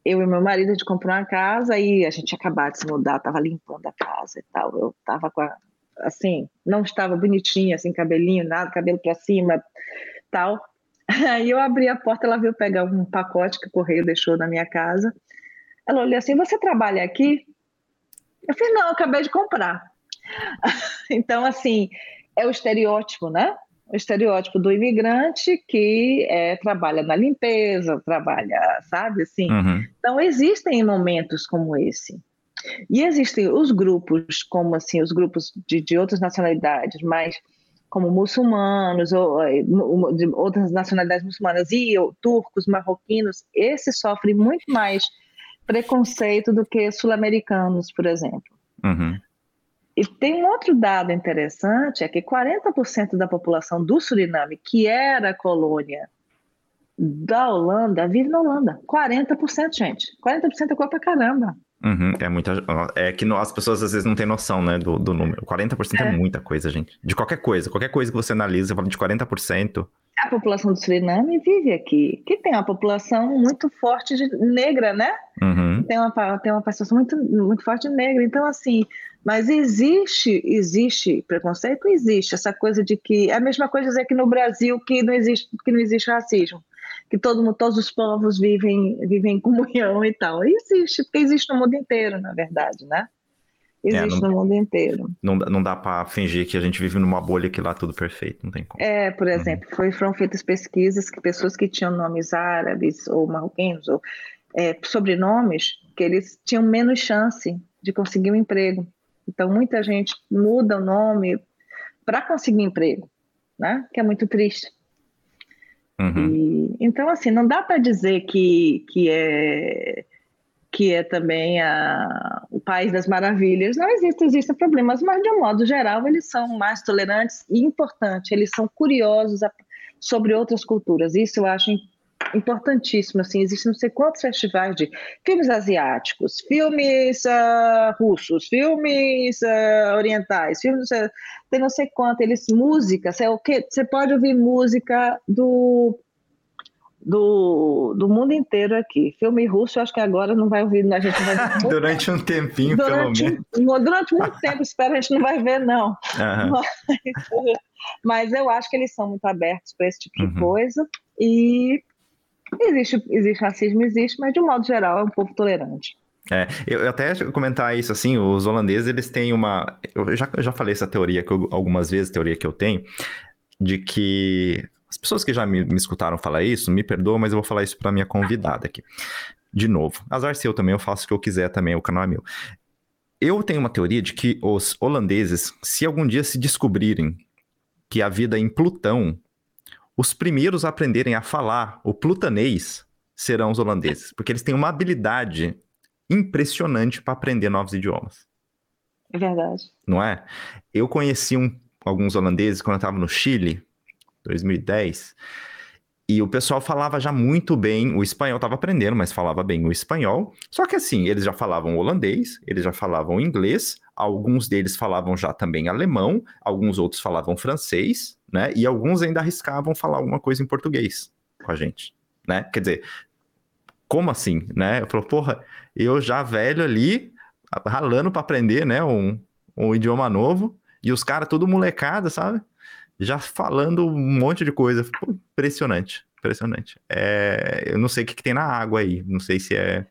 [SPEAKER 2] eu e meu marido, a gente comprou uma casa e a gente acabado de se mudar, estava limpando a casa e tal. Eu estava com a, assim, não estava bonitinha, assim, cabelinho, nada, cabelo para cima, tal. Aí eu abri a porta, ela veio pegar um pacote que o correio deixou na minha casa. Ela olhou assim: Você trabalha aqui? Eu falei: Não, eu acabei de comprar. então, assim, é o estereótipo, né? O estereótipo do imigrante que é, trabalha na limpeza, trabalha, sabe, assim.
[SPEAKER 1] Uhum.
[SPEAKER 2] Então, existem momentos como esse. E existem os grupos, como assim, os grupos de, de outras nacionalidades, mas como muçulmanos ou eh, de outras nacionalidades muçulmanas e turcos, marroquinos, esses sofrem muito mais preconceito do que sul-americanos, por exemplo.
[SPEAKER 1] Uhum.
[SPEAKER 2] E tem um outro dado interessante, é que 40% da população do Suriname, que era colônia da Holanda, vive na Holanda. 40%, gente. 40% é coisa pra caramba.
[SPEAKER 1] Uhum, é muita. É que as pessoas às vezes não têm noção, né, do, do número. 40% é. é muita coisa, gente. De qualquer coisa. Qualquer coisa que você analisa, você fala de 40%.
[SPEAKER 2] A população do Suriname vive aqui, que tem uma população muito forte de negra, né?
[SPEAKER 1] Uhum.
[SPEAKER 2] Tem, uma, tem uma população muito, muito forte negra. Então, assim, mas existe, existe preconceito? Existe. Essa coisa de que. É a mesma coisa dizer que no Brasil que não existe, que não existe racismo que todo, todos os povos vivem, vivem em comunhão e tal. existe, porque existe no mundo inteiro, na verdade, né? Existe é, não, no mundo inteiro.
[SPEAKER 1] Não, não dá para fingir que a gente vive numa bolha que lá tudo perfeito, não tem como.
[SPEAKER 2] É, por uhum. exemplo, uhum. foi, foram feitas pesquisas que pessoas que tinham nomes árabes ou marroquinos ou é, sobrenomes, que eles tinham menos chance de conseguir um emprego. Então, muita gente muda o nome para conseguir emprego, né? Que é muito triste.
[SPEAKER 1] Uhum.
[SPEAKER 2] E, então, assim, não dá para dizer que, que é que é também a, o país das maravilhas. Não existem, existem problemas, mas de um modo geral eles são mais tolerantes e importante, eles são curiosos a, sobre outras culturas. Isso eu acho importantíssimo. Assim, existem não sei quantos festivais de filmes asiáticos, filmes uh, russos, filmes uh, orientais, filmes uh, tem não sei quanto. Eles música, você, é você pode ouvir música do do, do mundo inteiro aqui. Filme russo, acho que agora não vai ouvir, a gente vai
[SPEAKER 1] ver. durante um tempinho,
[SPEAKER 2] durante,
[SPEAKER 1] pelo
[SPEAKER 2] menos. Durante muito tempo, espero, a gente não vai ver, não.
[SPEAKER 1] Uhum.
[SPEAKER 2] Mas, mas, eu acho que eles são muito abertos para esse tipo de uhum. coisa. E existe, existe racismo, existe, mas de um modo geral é um povo tolerante.
[SPEAKER 1] É, eu até comentar isso assim, os holandeses eles têm uma, eu já, eu já falei essa teoria que eu, algumas vezes, teoria que eu tenho, de que as pessoas que já me, me escutaram falar isso, me perdoam, mas eu vou falar isso para minha convidada aqui. De novo, azar seu também, eu faço o que eu quiser também, o canal é meu. Eu tenho uma teoria de que os holandeses, se algum dia se descobrirem que a vida em Plutão, os primeiros a aprenderem a falar o plutanês serão os holandeses, porque eles têm uma habilidade impressionante para aprender novos idiomas.
[SPEAKER 2] É verdade.
[SPEAKER 1] Não é? Eu conheci um, alguns holandeses quando eu estava no Chile, 2010. E o pessoal falava já muito bem o espanhol, estava aprendendo, mas falava bem o espanhol. Só que assim, eles já falavam holandês, eles já falavam inglês, alguns deles falavam já também alemão, alguns outros falavam francês, né? E alguns ainda arriscavam falar alguma coisa em português com a gente, né? Quer dizer, como assim, né? Eu falo, porra, eu já velho ali, ralando para aprender, né? Um, um idioma novo, e os caras tudo molecada, sabe? Já falando um monte de coisa. Impressionante, impressionante. É, eu não sei o que, que, tem na água aí, não sei se é.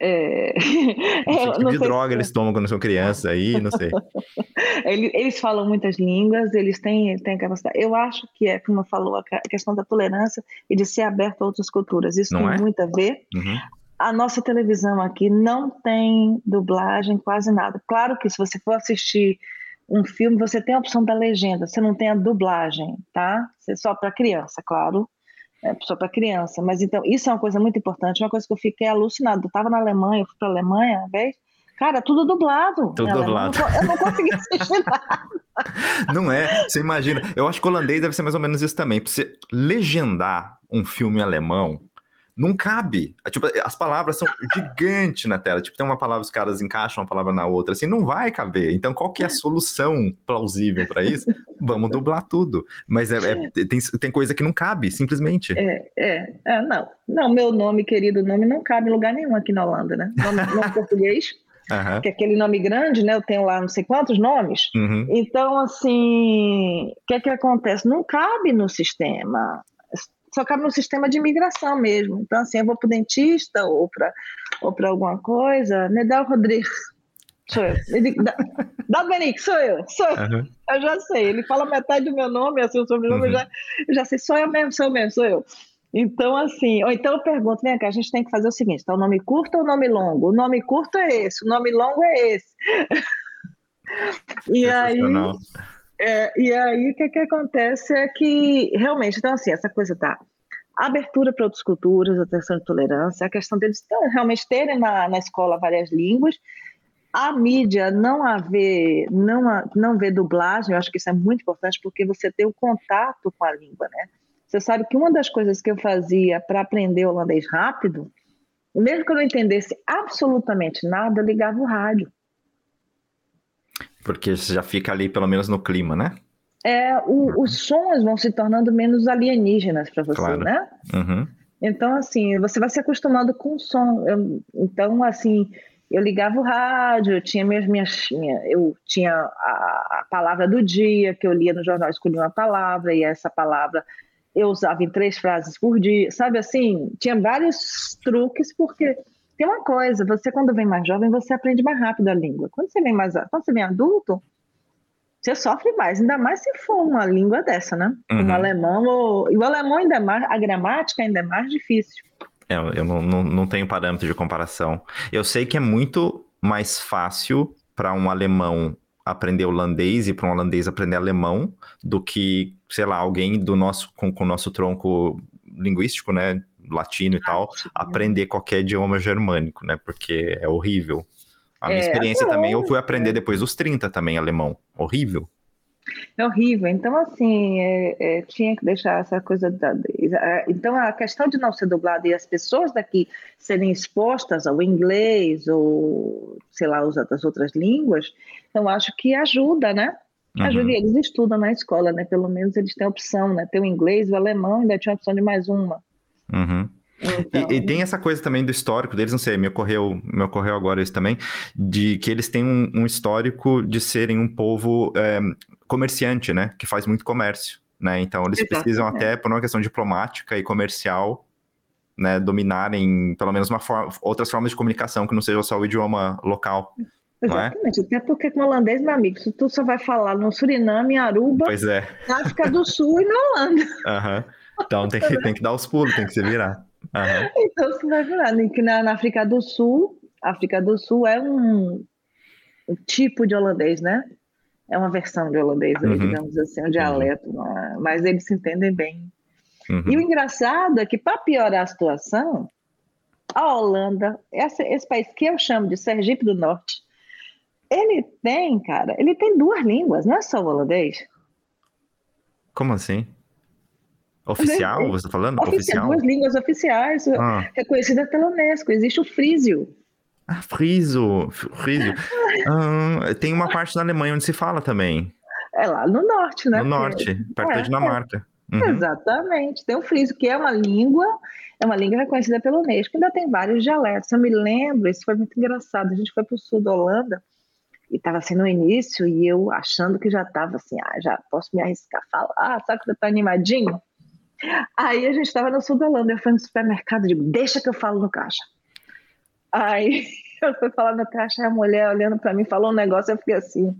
[SPEAKER 2] É...
[SPEAKER 1] Não sei que tipo de droga se... eles tomam quando são crianças aí, não sei.
[SPEAKER 2] eles, eles, falam muitas línguas, eles têm, têm capacidade. Eu acho que é, como falou, a questão da tolerância e de ser aberto a outras culturas. Isso não tem é? muito a ver.
[SPEAKER 1] Uhum.
[SPEAKER 2] A nossa televisão aqui não tem dublagem, quase nada. Claro que se você for assistir um filme, você tem a opção da legenda, você não tem a dublagem, tá? Você é só para criança, claro. é só para criança. Mas então, isso é uma coisa muito importante, uma coisa que eu fiquei alucinado. Eu estava na Alemanha, eu fui para a Alemanha uma vez, cara, tudo dublado.
[SPEAKER 1] Tudo dublado.
[SPEAKER 2] Eu não, consegui assistir nada.
[SPEAKER 1] Não é? Você imagina. Eu acho que o holandês deve ser mais ou menos isso também. Pra você legendar um filme alemão, não cabe. É, tipo, as palavras são gigantes na tela. Tipo, tem uma palavra, os caras encaixam uma palavra na outra, assim, não vai caber. Então, qual que é a solução plausível para isso? Vamos dublar tudo. Mas é, é, tem, tem coisa que não cabe, simplesmente.
[SPEAKER 2] É, é, é, não. Não, meu nome, querido nome, não cabe em lugar nenhum aqui na Holanda, né? Nome, nome português. Uhum. Que é aquele nome grande, né? Eu tenho lá não sei quantos nomes. Uhum. Então, assim, o que é que acontece? Não cabe no sistema só cabe no sistema de imigração mesmo. Então, assim, eu vou para o dentista ou para ou alguma coisa, o Rodrigo. Sou eu. Ele, Benique, sou eu, sou eu. Uhum. Eu já sei. Ele fala metade do meu nome, assim, o sobrenome, uhum. eu, já, eu já sei, sou eu mesmo, sou eu mesmo, sou eu. Então, assim, ou então eu pergunto, vem cá, a gente tem que fazer o seguinte: tá o nome curto ou o nome longo? O nome curto é esse, o nome longo é esse. e aí. É, e aí, o que, que acontece é que, realmente, então, assim, essa coisa da abertura para outras culturas, a questão de tolerância, a questão deles realmente terem na, na escola várias línguas, a mídia não haver, não, não ver dublagem, eu acho que isso é muito importante, porque você tem o contato com a língua, né? Você sabe que uma das coisas que eu fazia para aprender holandês rápido, mesmo que eu não entendesse absolutamente nada, eu ligava o rádio.
[SPEAKER 1] Porque você já fica ali, pelo menos, no clima, né?
[SPEAKER 2] É, o, os sons vão se tornando menos alienígenas para você, claro. né?
[SPEAKER 1] Uhum.
[SPEAKER 2] Então, assim, você vai se acostumando com o som. Eu, então, assim, eu ligava o rádio, eu tinha minhas, minhas minha, eu tinha a, a, palavra do dia que eu lia no jornal, escolhia uma palavra e essa palavra eu usava em três frases por dia, sabe assim? Tinha vários truques porque tem uma coisa, você quando vem mais jovem, você aprende mais rápido a língua. Quando você vem mais, quando você vem adulto, você sofre mais, ainda mais se for uma língua dessa, né? Uhum. Um alemão, ou... e o alemão ainda é mais, a gramática ainda é mais difícil.
[SPEAKER 1] É, eu não, não, não tenho parâmetro de comparação. Eu sei que é muito mais fácil para um alemão aprender holandês e para um holandês aprender alemão do que, sei lá, alguém do nosso com o nosso tronco linguístico, né, latino e tal, aprender qualquer idioma germânico, né? Porque é horrível. A minha é, experiência é também, eu fui aprender depois dos 30 também alemão. Horrível.
[SPEAKER 2] É horrível. Então, assim, é, é, tinha que deixar essa coisa. Da, então, a questão de não ser dublado e as pessoas daqui serem expostas ao inglês ou, sei lá, as outras línguas, então acho que ajuda, né? Ajuda. Uhum. Eles estudam na escola, né? Pelo menos eles têm opção, né? Tem o inglês, o alemão, ainda tinha a opção de mais uma.
[SPEAKER 1] Uhum. Então... E, e, tem essa coisa também do histórico deles, não sei, me ocorreu, me ocorreu agora isso também, de que eles têm um, um histórico de serem um povo é, comerciante, né? Que faz muito comércio, né? Então eles Exato, precisam é. até, por uma questão diplomática e comercial, né, dominarem pelo menos uma forma, outras formas de comunicação que não seja só o idioma local.
[SPEAKER 2] É? Exatamente, é? até porque com holandês, meu amigo, tu só vai falar no Suriname, Aruba,
[SPEAKER 1] é.
[SPEAKER 2] na África do Sul e na Holanda.
[SPEAKER 1] Uhum. Então tem que, tem que dar os pulos, tem que se virar. Uhum.
[SPEAKER 2] Então você vai virar. Na, na África do Sul, África do Sul é um, um, tipo de holandês, né? É uma versão de holandês, uhum. digamos assim, um dialeto, uhum. mas eles se entendem bem. Uhum. E o engraçado é que, para piorar a situação, a Holanda, esse, esse país que eu chamo de Sergipe do Norte, ele tem, cara, ele tem duas línguas, não é só o holandês.
[SPEAKER 1] Como assim? Oficial, você está falando? Oficial,
[SPEAKER 2] Oficial? Duas línguas oficiais ah. reconhecidas pela Unesco. Existe o frísio.
[SPEAKER 1] Ah, friso, frísio. ah, tem uma parte na Alemanha onde se fala também.
[SPEAKER 2] É lá no norte, né?
[SPEAKER 1] No norte, perto é, da Dinamarca.
[SPEAKER 2] É. Uhum. Exatamente. Tem o frísio, que é uma língua, é uma língua reconhecida pela Unesco. Ainda tem vários dialetos. Eu me lembro, isso foi muito engraçado. A gente foi para o sul da Holanda e estava assim no início e eu achando que já estava assim, ah, já posso me arriscar a falar, sabe que você está animadinho? Aí a gente estava no sul da Holanda, eu fui no supermercado e digo, deixa que eu falo no caixa. Aí eu fui falar no caixa, a mulher olhando para mim falou um negócio, eu fiquei assim.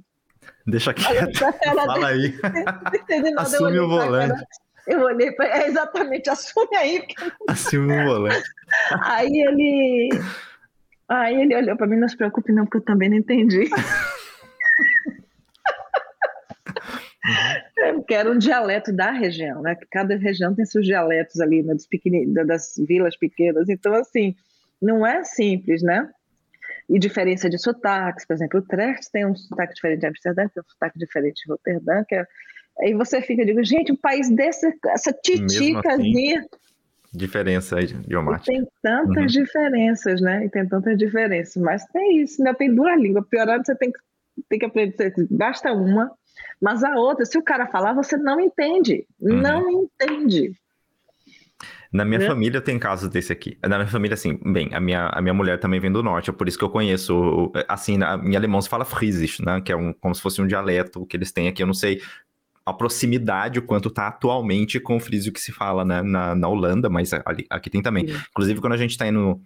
[SPEAKER 1] Deixa quieto, fala aí. Assume o volante.
[SPEAKER 2] Eu olhei para é exatamente, assume aí. Porque...
[SPEAKER 1] Assume o volante.
[SPEAKER 2] Aí ele, aí ele olhou para mim, não se preocupe não, porque eu também não entendi. Uhum. que era um dialeto da região, né? Cada região tem seus dialetos ali, né? Dos pequeni, das vilas pequenas. Então, assim, não é simples, né? E diferença de sotaques, por exemplo, o Trecht tem um sotaque diferente de Amsterdã, tem um sotaque diferente de Roterdã, que é... aí você fica, digo, gente, um país desse, essa titicazinha... Assim,
[SPEAKER 1] diferença idiomática.
[SPEAKER 2] Tem tantas uhum. diferenças, né? E tem tantas diferenças, mas tem isso, né? Tem duas línguas. Piorando, você tem que, tem que aprender, basta uma, mas a outra, se o cara falar, você não entende. Uhum. Não entende.
[SPEAKER 1] Na minha é. família tem casos desse aqui. Na minha família, assim, bem, a minha, a minha mulher também vem do norte, é por isso que eu conheço, assim, em alemão se fala Friesisch, né, que é um, como se fosse um dialeto que eles têm aqui, eu não sei a proximidade, o quanto tá atualmente com o frisio que se fala né, na, na Holanda, mas ali, aqui tem também. Sim. Inclusive, quando a gente tá indo,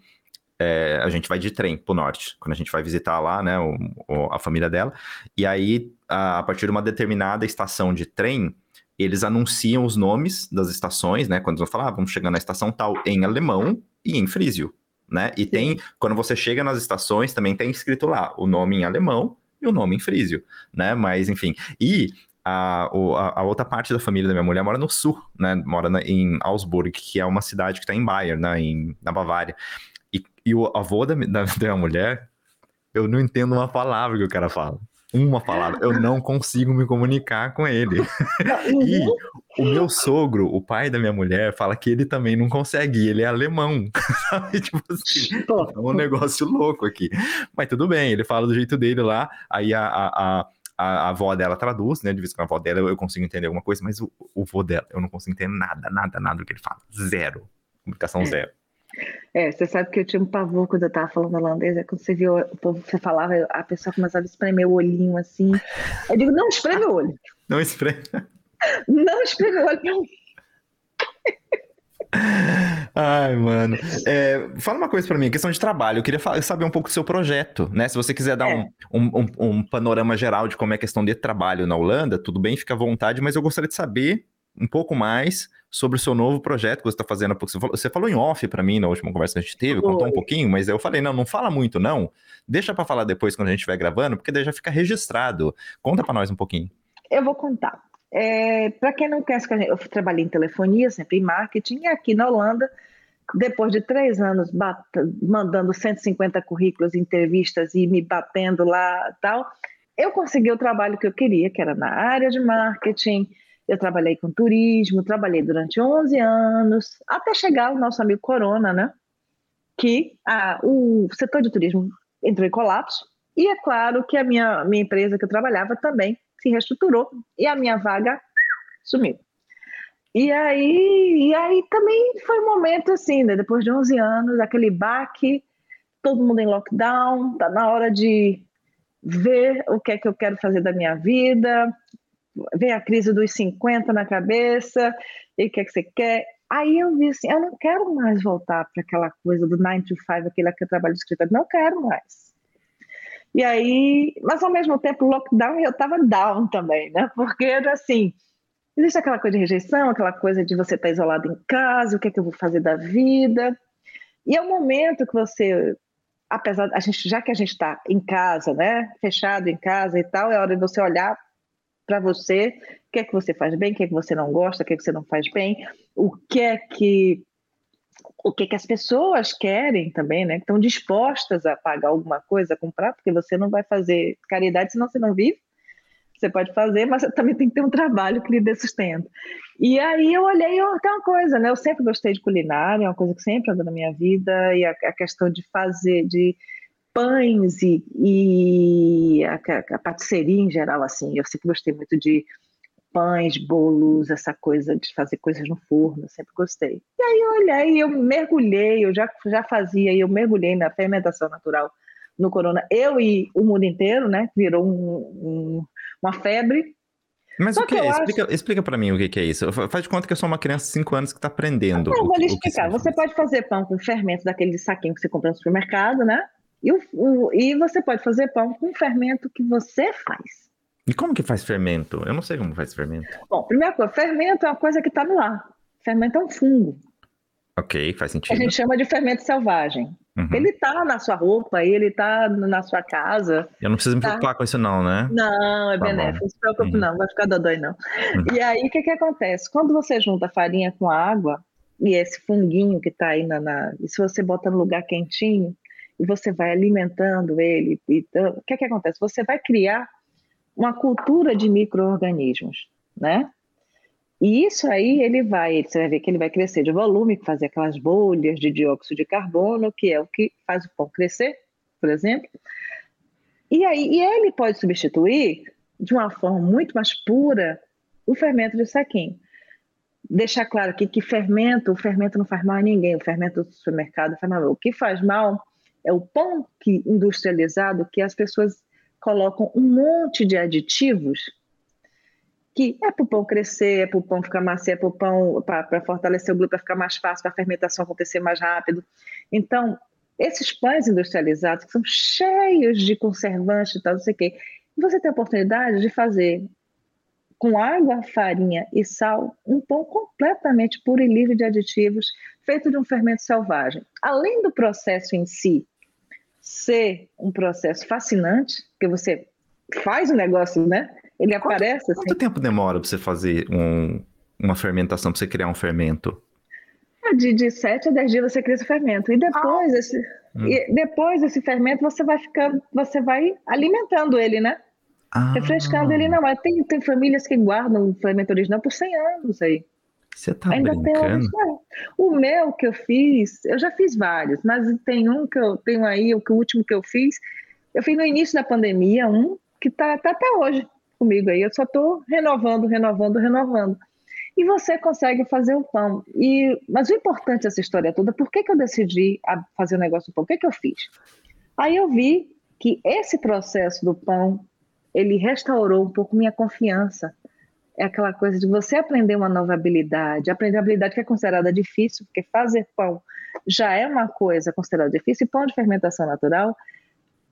[SPEAKER 1] é, a gente vai de trem pro norte, quando a gente vai visitar lá, né, o, o, a família dela, e aí, a, a partir de uma determinada estação de trem, eles anunciam os nomes das estações, né? Quando eles vão falar, ah, vamos chegar na estação tal em alemão e em frísio, né? E Sim. tem, quando você chega nas estações, também tem escrito lá o nome em alemão e o nome em frísio, né? Mas, enfim. E a, a, outra parte da família da minha mulher mora no sul, né? Mora na, em Augsburg, que é uma cidade que está em Bayern, né? Em, na Bavária. E, o avô da, da, da minha mulher, eu não entendo uma palavra que o cara fala uma palavra. Eu não consigo me comunicar com ele. e o meu sogro, o pai da minha mulher, fala que ele também não consegue, ele é alemão. Sabe? Tipo assim, é um negócio louco aqui. Mas tudo bem, ele fala do jeito dele lá, aí a, a, a a, avó dela traduz, né? De vez em quando a avó dela eu consigo entender alguma coisa, mas o, o vô dela eu não consigo entender nada, nada, nada do que ele fala. Zero. Comunicação zero.
[SPEAKER 2] É, você sabe que eu tinha um pavor quando eu tava falando holandês, é quando você viu o povo, você falava, a pessoa começava a espremer o olhinho assim. Eu digo, não espreme o olho.
[SPEAKER 1] Não espreme.
[SPEAKER 2] Não espreme o olho.
[SPEAKER 1] Ai, mano. É, fala uma coisa para mim, questão de trabalho. Eu queria saber um pouco do seu projeto, né? Se você quiser dar é. um, um, um, panorama geral de como é a questão de trabalho na Holanda, tudo bem, fica à vontade, mas eu gostaria de saber um pouco mais sobre o seu novo projeto que você está fazendo. Você falou, você falou em off para mim na última conversa que a gente teve, Oi. contou um pouquinho, mas eu falei, não, não fala muito não, deixa para falar depois quando a gente estiver gravando, porque daí já fica registrado. Conta para nós um pouquinho.
[SPEAKER 2] Eu vou contar. É, para quem não quer, eu trabalhei em telefonia, sempre em marketing, e aqui na Holanda, depois de três anos mandando 150 currículos, entrevistas e me batendo lá tal, eu consegui o trabalho que eu queria, que era na área de marketing, eu trabalhei com turismo, trabalhei durante 11 anos, até chegar o nosso amigo Corona, né? Que o setor de turismo entrou em colapso, e é claro que a minha, minha empresa que eu trabalhava também se reestruturou, e a minha vaga sumiu. E aí, e aí também foi um momento assim, né? depois de 11 anos, aquele baque, todo mundo em lockdown, tá na hora de ver o que é que eu quero fazer da minha vida, vem a crise dos 50 na cabeça, e o que, é que você quer? Aí eu vi assim, eu não quero mais voltar para aquela coisa do 9 to 5, aquele que eu trabalho de escritório, não quero mais. E aí, mas ao mesmo tempo, lockdown, eu estava down também, né? Porque era assim, existe aquela coisa de rejeição, aquela coisa de você estar tá isolado em casa, o que é que eu vou fazer da vida. E é o momento que você, apesar, a gente, já que a gente está em casa, né? Fechado em casa e tal, é hora de você olhar para você, o que é que você faz bem, o que é que você não gosta, o que é que você não faz bem, o que é que o que é que as pessoas querem também, né? Estão dispostas a pagar alguma coisa, a comprar, porque você não vai fazer caridade senão você não vive. Você pode fazer, mas também tem que ter um trabalho que lhe dê sustento. E aí eu olhei, eu, tem uma coisa, né? Eu sempre gostei de culinária, é uma coisa que sempre andou na minha vida, e a, a questão de fazer, de pães e, e a, a, patisserie em geral, assim. Eu sempre gostei muito de pães, bolos, essa coisa de fazer coisas no forno, sempre gostei. E aí eu olhei, eu mergulhei, eu já, já fazia, eu mergulhei na fermentação natural no corona, eu e o mundo inteiro, né? Virou um, um, uma febre.
[SPEAKER 1] Mas Só o que, que é? Explica, acho... explica para mim o que, que, é isso. Faz de conta que eu sou uma criança de 5 anos que está aprendendo.
[SPEAKER 2] Não,
[SPEAKER 1] o,
[SPEAKER 2] vou lhe explicar. Você, você pode fazer pão com fermento daquele saquinho que você compra no supermercado, né? E, o, o, e você pode fazer pão com fermento que você faz.
[SPEAKER 1] E como que faz fermento? Eu não sei como faz fermento.
[SPEAKER 2] Bom, primeira coisa, fermento é uma coisa que está no ar. Fermento é um fungo.
[SPEAKER 1] Ok, faz sentido.
[SPEAKER 2] A gente chama de fermento selvagem. Uhum. Ele está na sua roupa, ele está na sua casa.
[SPEAKER 1] Eu não preciso me tá... preocupar com isso, não, né?
[SPEAKER 2] Não, é tá benéfico. Não se preocupe, uhum. não, vai ficar dodói, não. Uhum. E aí, o que, que acontece? Quando você junta farinha com água, e esse funguinho que está aí na, na. E se você bota no lugar quentinho, e você vai alimentando ele, e, o que, que acontece? Você vai criar uma cultura de micro-organismos, né? E isso aí ele vai, você vai ver que ele vai crescer de volume, fazer aquelas bolhas de dióxido de carbono, que é o que faz o pão crescer, por exemplo. E aí e ele pode substituir de uma forma muito mais pura o fermento de saquinho. Deixar claro aqui que fermento, o fermento não faz mal a ninguém, o fermento do supermercado faz mal. O que faz mal é o pão que industrializado que as pessoas colocam um monte de aditivos que é para o pão crescer, é para o pão ficar macio, é para o pão para fortalecer o glúten, para ficar mais fácil, para a fermentação acontecer mais rápido. Então, esses pães industrializados que são cheios de conservantes e tal, não sei o quê, você tem a oportunidade de fazer com água, farinha e sal um pão completamente puro e livre de aditivos, feito de um fermento selvagem. Além do processo em si ser um processo fascinante, que você faz o negócio, né? Ele quanto, aparece assim.
[SPEAKER 1] Quanto tempo demora para você fazer um, uma fermentação, para você criar um fermento?
[SPEAKER 2] Ah, de, de 7 a 10 dias você cria esse fermento. E depois, ah. esse, hum. e depois esse fermento você vai ficando, você vai alimentando ele, né? Ah. Refrescando ele, não. Mas tem, tem famílias que guardam o fermento original por 100 anos aí.
[SPEAKER 1] Você tá Ainda brincando? Tem
[SPEAKER 2] o meu que eu fiz, eu já fiz vários, mas tem um que eu tenho aí, o, que, o último que eu fiz, eu fiz no início da pandemia, um que tá, tá até hoje comigo aí. Eu só estou renovando, renovando, renovando. E você consegue fazer o pão. E, mas o importante dessa história toda, por que, que eu decidi fazer o negócio do pão? O que, que eu fiz? Aí eu vi que esse processo do pão, ele restaurou um pouco minha confiança. É aquela coisa de você aprender uma nova habilidade, aprender uma habilidade que é considerada difícil, porque fazer pão já é uma coisa considerada difícil, e pão de fermentação natural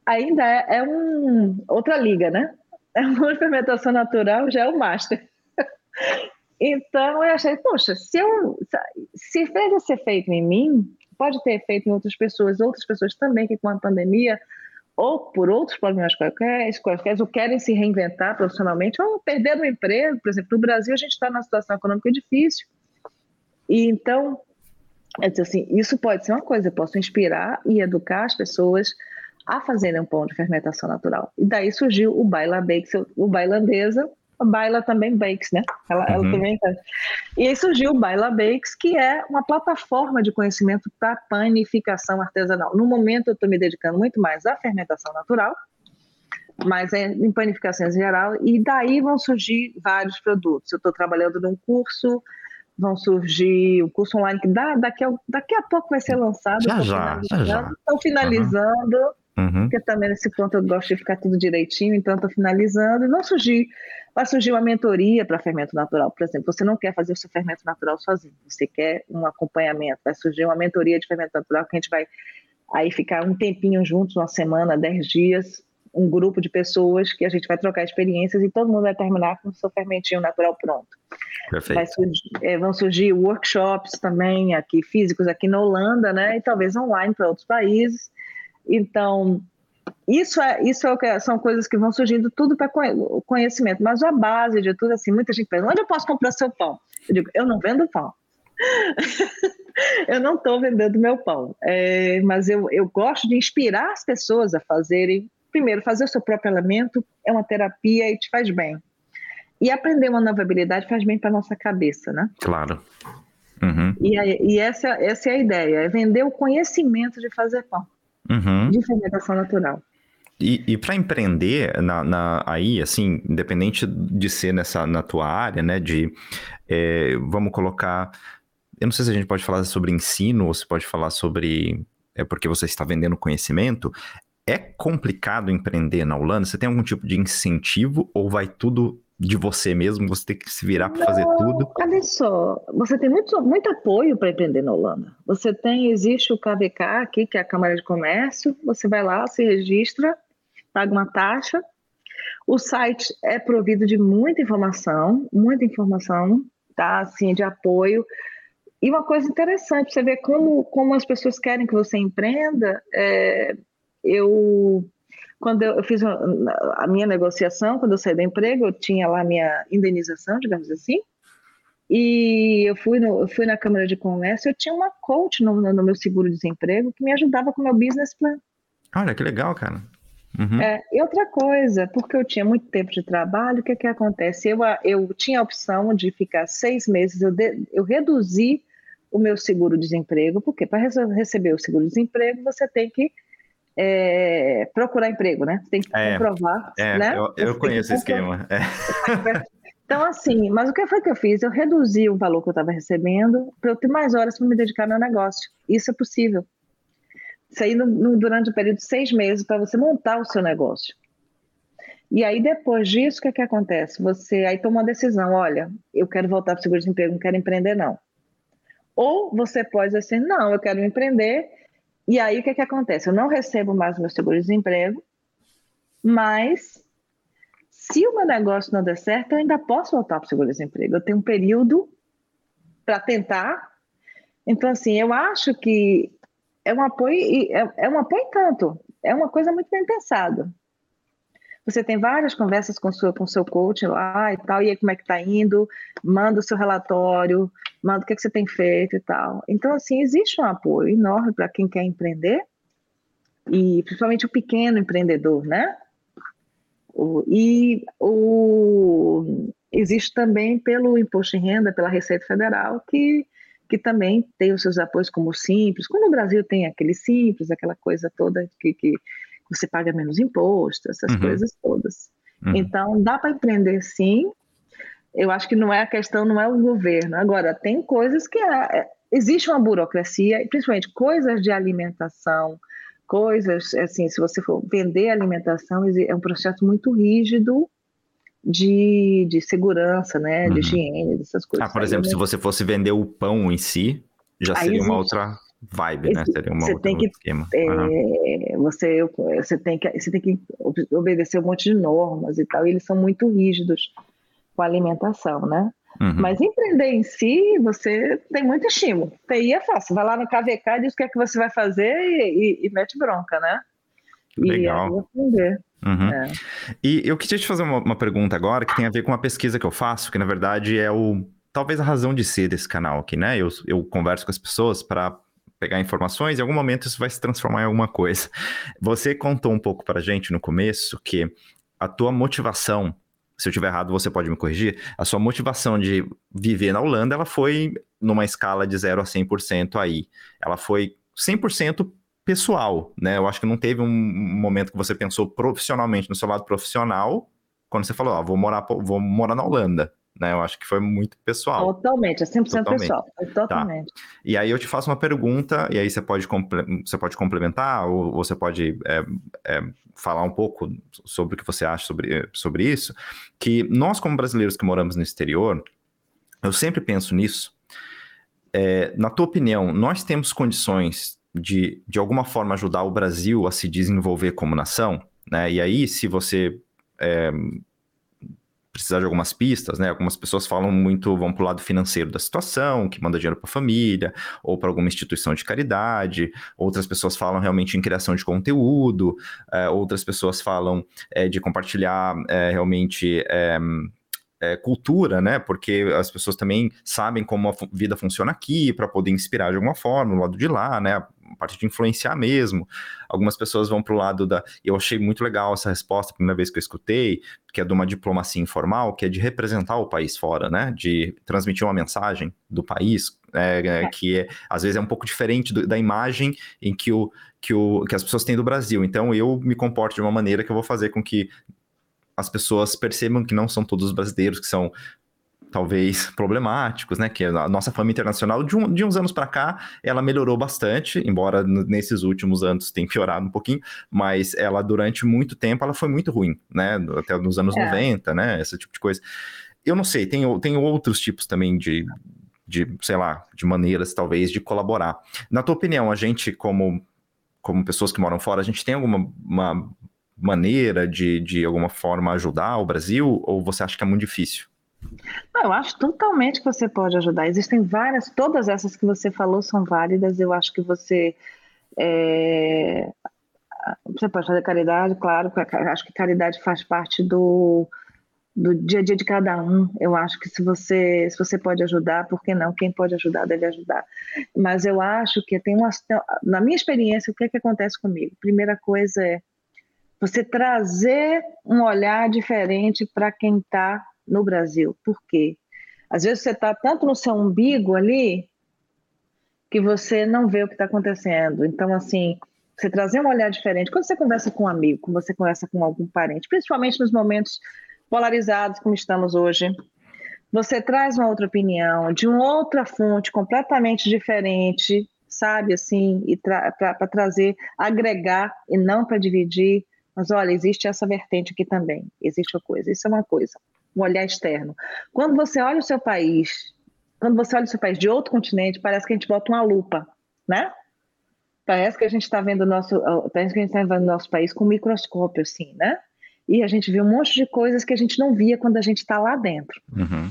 [SPEAKER 2] ainda é, é um, outra liga, né? é uma fermentação natural, já é o master. então eu achei, poxa, se, eu, se fez ser feito em mim, pode ter feito em outras pessoas, outras pessoas também que com a pandemia ou por outros problemas quaisquer, quaisquer ou querem se reinventar profissionalmente, ou perder o emprego, por exemplo, no Brasil a gente está numa situação econômica difícil. E então, assim, isso pode ser uma coisa, eu posso inspirar e educar as pessoas a fazerem um pão de fermentação natural. E daí surgiu o Baila Bakes, o Bailandesa, Baila também Bakes, né? Ela, uhum. ela também tá. E aí surgiu o Baila Bakes, que é uma plataforma de conhecimento para panificação artesanal. No momento eu estou me dedicando muito mais à fermentação natural, mas é em panificações em geral, e daí vão surgir vários produtos. Eu estou trabalhando num curso, vão surgir o curso online que dá, daqui, a, daqui a pouco vai ser lançado.
[SPEAKER 1] Já, já, já, já.
[SPEAKER 2] Estou finalizando. Uhum. Uhum. Porque também nesse ponto eu gosto de ficar tudo direitinho, então estou finalizando. E não surgir, vai surgir uma mentoria para fermento natural, por exemplo. Você não quer fazer o seu fermento natural sozinho, você quer um acompanhamento. Vai surgir uma mentoria de fermento natural que a gente vai aí ficar um tempinho juntos, uma semana, dez dias, um grupo de pessoas que a gente vai trocar experiências e todo mundo vai terminar com o seu fermentinho natural pronto.
[SPEAKER 1] Perfeito.
[SPEAKER 2] Surgir, é, vão surgir workshops também aqui físicos aqui na Holanda, né? E talvez online para outros países. Então, isso é isso é o que são coisas que vão surgindo tudo para conhecimento, mas a base de tudo assim, muita gente pergunta: onde eu posso comprar seu pão? Eu digo: eu não vendo pão. eu não estou vendendo meu pão, é, mas eu, eu gosto de inspirar as pessoas a fazerem. Primeiro, fazer o seu próprio alimento é uma terapia e te faz bem. E aprender uma nova habilidade faz bem para nossa cabeça, né?
[SPEAKER 1] Claro.
[SPEAKER 2] Uhum. E, e essa, essa é a ideia: é vender o conhecimento de fazer pão uhum. de fermentação natural.
[SPEAKER 1] E, e para empreender na, na, aí, assim, independente de ser nessa na tua área, né, de é, vamos colocar, eu não sei se a gente pode falar sobre ensino ou se pode falar sobre é porque você está vendendo conhecimento. É complicado empreender na Holanda? Você tem algum tipo de incentivo ou vai tudo de você mesmo, você tem que se virar para fazer tudo?
[SPEAKER 2] Olha só, você tem muito, muito apoio para empreender na Holanda. Você tem, existe o KVK aqui, que é a Câmara de Comércio, você vai lá, se registra, paga uma taxa. O site é provido de muita informação, muita informação, tá? Assim, de apoio. e uma coisa interessante, você vê como, como as pessoas querem que você empreenda. É, eu, quando eu, eu fiz a, a, minha negociação, quando eu saí do emprego, eu tinha lá a minha indenização, digamos assim, e eu fui, no, eu fui na Câmara de Comércio, eu tinha uma coach no, no meu seguro-desemprego que me ajudava com o meu business plan.
[SPEAKER 1] Olha, que legal, cara.
[SPEAKER 2] Uhum. É, e outra coisa, porque eu tinha muito tempo de trabalho, o que que acontece? Eu, eu tinha a opção de ficar seis meses, eu, de, eu reduzi o meu seguro-desemprego, porque para receber o seguro-desemprego você tem que é, procurar emprego, né? Você tem que é, comprovar.
[SPEAKER 1] É,
[SPEAKER 2] né?
[SPEAKER 1] eu, eu conheço o esquema. É.
[SPEAKER 2] Então, assim, mas o que foi que eu fiz? Eu reduzi o valor que eu estava recebendo para eu ter mais horas para me dedicar ao meu negócio. Isso é possível. Isso aí no, no, durante o período de seis meses para você montar o seu negócio. E aí, depois disso, o que, é que acontece? Você aí toma uma decisão: olha, eu quero voltar para o seguro-desemprego, não quero empreender, não. Ou você pode dizer assim: não, eu quero empreender. E aí, o que, é que acontece? Eu não recebo mais o meu seguro-desemprego, mas se o meu negócio não der certo, eu ainda posso voltar para o seguro-desemprego. Eu tenho um período para tentar. Então, assim, eu acho que é um apoio, é, é um apoio tanto, é uma coisa muito bem pensada. Você tem várias conversas com o com seu coach lá e tal, e aí como é que está indo, manda o seu relatório, manda o que, é que você tem feito e tal. Então, assim, existe um apoio enorme para quem quer empreender, e principalmente o pequeno empreendedor, né? O, e o, existe também pelo imposto de renda, pela Receita Federal, que, que também tem os seus apoios como simples. Quando o Brasil tem aquele simples, aquela coisa toda que, que você paga menos imposto, essas uhum. coisas todas. Uhum. Então, dá para empreender sim. Eu acho que não é a questão, não é o governo. Agora, tem coisas que é, é existe uma burocracia, principalmente coisas de alimentação, coisas, assim, se você for vender alimentação, é um processo muito rígido de, de segurança, né, uhum. de higiene, dessas coisas.
[SPEAKER 1] Ah, por exemplo, se você fosse vender o pão em si, já Aí seria existe. uma outra vibe, né? Seria uma
[SPEAKER 2] você tem que, esquema. É, uhum. você, você, tem que, você tem que obedecer um monte de normas e tal, e eles são muito rígidos com a alimentação, né? Uhum. Mas empreender em si, você tem muito estímulo. TI é fácil. Vai lá no KVK, diz o que é que você vai fazer e, e, e mete bronca, né?
[SPEAKER 1] Legal. E. Uhum. É. E eu queria te fazer uma, uma, pergunta agora que tem a ver com uma pesquisa que eu faço, que na verdade é o talvez a razão de ser desse canal aqui, né? Eu, eu converso com as pessoas para pegar informações em algum momento isso vai se transformar em alguma coisa. Você contou um pouco para gente no começo que a tua motivação se eu estiver errado, você pode me corrigir. A sua motivação de viver na Holanda, ela foi numa escala de 0 a 100% aí. Ela foi 100% pessoal, né? Eu acho que não teve um momento que você pensou profissionalmente no seu lado profissional, quando você falou, ó, vou morar, vou morar na Holanda né? Eu acho que foi muito pessoal.
[SPEAKER 2] Totalmente, é 100% Totalmente. pessoal, totalmente. Tá.
[SPEAKER 1] E aí eu te faço uma pergunta, e aí você pode, você pode complementar, ou, você pode é, é, falar um pouco sobre o que você acha sobre, sobre isso, que nós como brasileiros que moramos no exterior, eu sempre penso nisso, é, na tua opinião, nós temos condições de, de alguma forma, ajudar o Brasil a se desenvolver como nação? Né? E aí, se você é, precisar de algumas pistas, né? Algumas pessoas falam muito, vão para o lado financeiro da situação, que manda dinheiro para a família, ou para alguma instituição de caridade. Outras pessoas falam realmente em criação de conteúdo. É, outras pessoas falam é, de compartilhar é, realmente é, cultura, né? Porque as pessoas também sabem como a vida funciona aqui, para poder inspirar de alguma forma, no lado de lá, né? Parte de influenciar mesmo. Algumas pessoas vão para o lado da. Eu achei muito legal essa resposta, a primeira vez que eu escutei, que é de uma diplomacia informal, que é de representar o país fora, né? De transmitir uma mensagem do país, é, é, que é, às vezes é um pouco diferente do, da imagem em que, o, que, o, que as pessoas têm do Brasil. Então eu me comporto de uma maneira que eu vou fazer com que as pessoas percebam que não são todos os brasileiros que são talvez problemáticos, né? Que a nossa fama internacional, de, um, de uns anos para cá, ela melhorou bastante, embora nesses últimos anos tenha piorado um pouquinho, mas ela, durante muito tempo, ela foi muito ruim, né? Até nos anos é. 90, né? Esse tipo de coisa. Eu não sei, tem, tem outros tipos também de, de, sei lá, de maneiras, talvez, de colaborar. Na tua opinião, a gente, como, como pessoas que moram fora, a gente tem alguma uma maneira de, de alguma forma ajudar o Brasil ou você acha que é muito difícil?
[SPEAKER 2] Eu acho totalmente que você pode ajudar. Existem várias, todas essas que você falou são válidas. Eu acho que você é, você pode fazer caridade, claro. Acho que caridade faz parte do, do dia a dia de cada um. Eu acho que se você se você pode ajudar, por que não? Quem pode ajudar deve ajudar. Mas eu acho que tem uma na minha experiência o que é que acontece comigo? Primeira coisa é você trazer um olhar diferente para quem está no Brasil. Por quê? Às vezes você está tanto no seu umbigo ali que você não vê o que está acontecendo. Então, assim, você trazer um olhar diferente. Quando você conversa com um amigo, quando você conversa com algum parente, principalmente nos momentos polarizados como estamos hoje, você traz uma outra opinião, de uma outra fonte completamente diferente, sabe, assim, e para trazer, agregar e não para dividir. Mas olha, existe essa vertente aqui também, existe uma coisa, isso é uma coisa, um olhar externo. Quando você olha o seu país, quando você olha o seu país de outro continente, parece que a gente bota uma lupa, né? Parece que a gente está vendo o nosso, parece que a gente está vendo nosso país com um microscópio, assim, né? E a gente vê um monte de coisas que a gente não via quando a gente está lá dentro.
[SPEAKER 1] Uhum.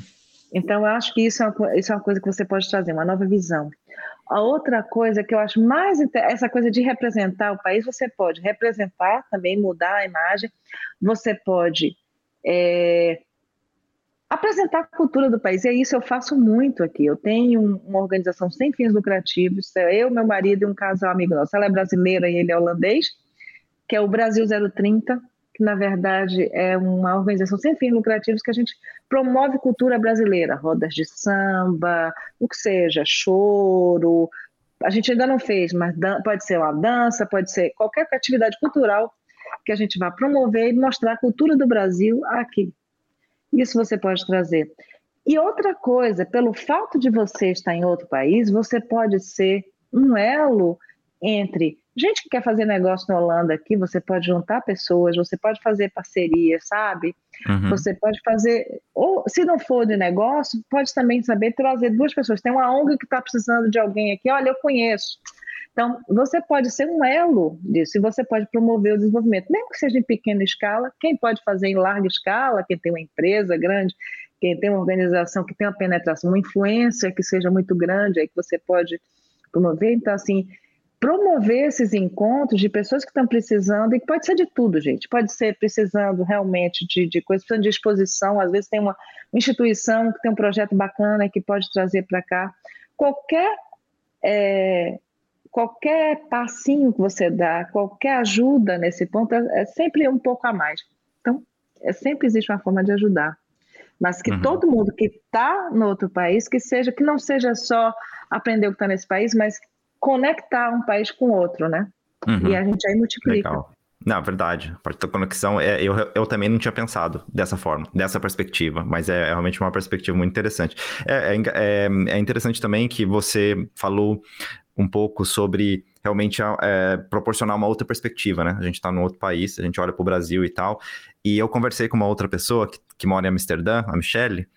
[SPEAKER 2] Então, eu acho que isso é, uma, isso é uma coisa que você pode trazer, uma nova visão. A outra coisa que eu acho mais essa coisa de representar o país, você pode representar também, mudar a imagem, você pode é, apresentar a cultura do país. E é isso eu faço muito aqui. Eu tenho uma organização sem fins lucrativos, é eu, meu marido e um casal amigo nosso. Ela é brasileira e ele é holandês, que é o Brasil 030, que na verdade é uma organização sem fins lucrativos que a gente promove cultura brasileira, rodas de samba, o que seja, choro. A gente ainda não fez, mas pode ser uma dança, pode ser qualquer atividade cultural que a gente vá promover e mostrar a cultura do Brasil aqui. Isso você pode trazer. E outra coisa, pelo fato de você estar em outro país, você pode ser um elo entre gente que quer fazer negócio na Holanda aqui, você pode juntar pessoas, você pode fazer parceria, sabe? Uhum. Você pode fazer, ou se não for de negócio, pode também saber trazer duas pessoas. Tem uma ONG que está precisando de alguém aqui, olha, eu conheço. Então, você pode ser um elo disso e você pode promover o desenvolvimento, mesmo que seja em pequena escala. Quem pode fazer em larga escala, quem tem uma empresa grande, quem tem uma organização que tem uma penetração, uma influência que seja muito grande, aí que você pode promover. Então, assim, promover esses encontros de pessoas que estão precisando, e pode ser de tudo, gente. Pode ser precisando realmente de, de coisas, precisando de exposição. Às vezes tem uma, instituição que tem um projeto bacana que pode trazer para cá. Qualquer é, qualquer passinho que você dá, qualquer ajuda nesse ponto, é, é sempre um pouco a mais. Então, é, sempre existe uma forma de ajudar. Mas que uhum. todo mundo que está no outro país, que seja, que não seja só aprender o que está nesse país, mas conectar um país com outro, né? Uhum. E a gente aí multiplica. Legal.
[SPEAKER 1] Não, verdade. A parte da conexão, é, eu, eu também não tinha pensado dessa forma, dessa perspectiva, mas é, é realmente uma perspectiva muito interessante. É, é, é, é interessante também que você falou um pouco sobre realmente é, proporcionar uma outra perspectiva, né? A gente está num outro país, a gente olha para o Brasil e tal. E eu conversei com uma outra pessoa que, que mora em Amsterdã, a Michelle,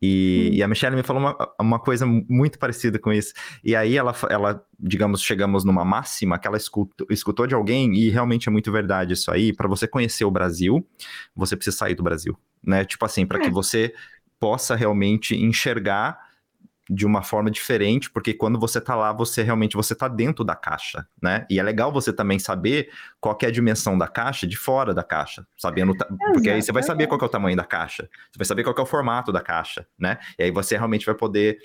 [SPEAKER 1] e, hum. e, a Michelle me falou uma, uma coisa muito parecida com isso. E aí ela, ela digamos, chegamos numa máxima que ela escutou, escutou de alguém, e realmente é muito verdade isso aí. Para você conhecer o Brasil, você precisa sair do Brasil, né? Tipo assim, para é. que você possa realmente enxergar de uma forma diferente, porque quando você tá lá, você realmente você tá dentro da caixa, né? E é legal você também saber qual é a dimensão da caixa de fora da caixa, sabendo, porque aí você vai saber qual é o tamanho da caixa, você vai saber qual é o formato da caixa, né? E aí você realmente vai poder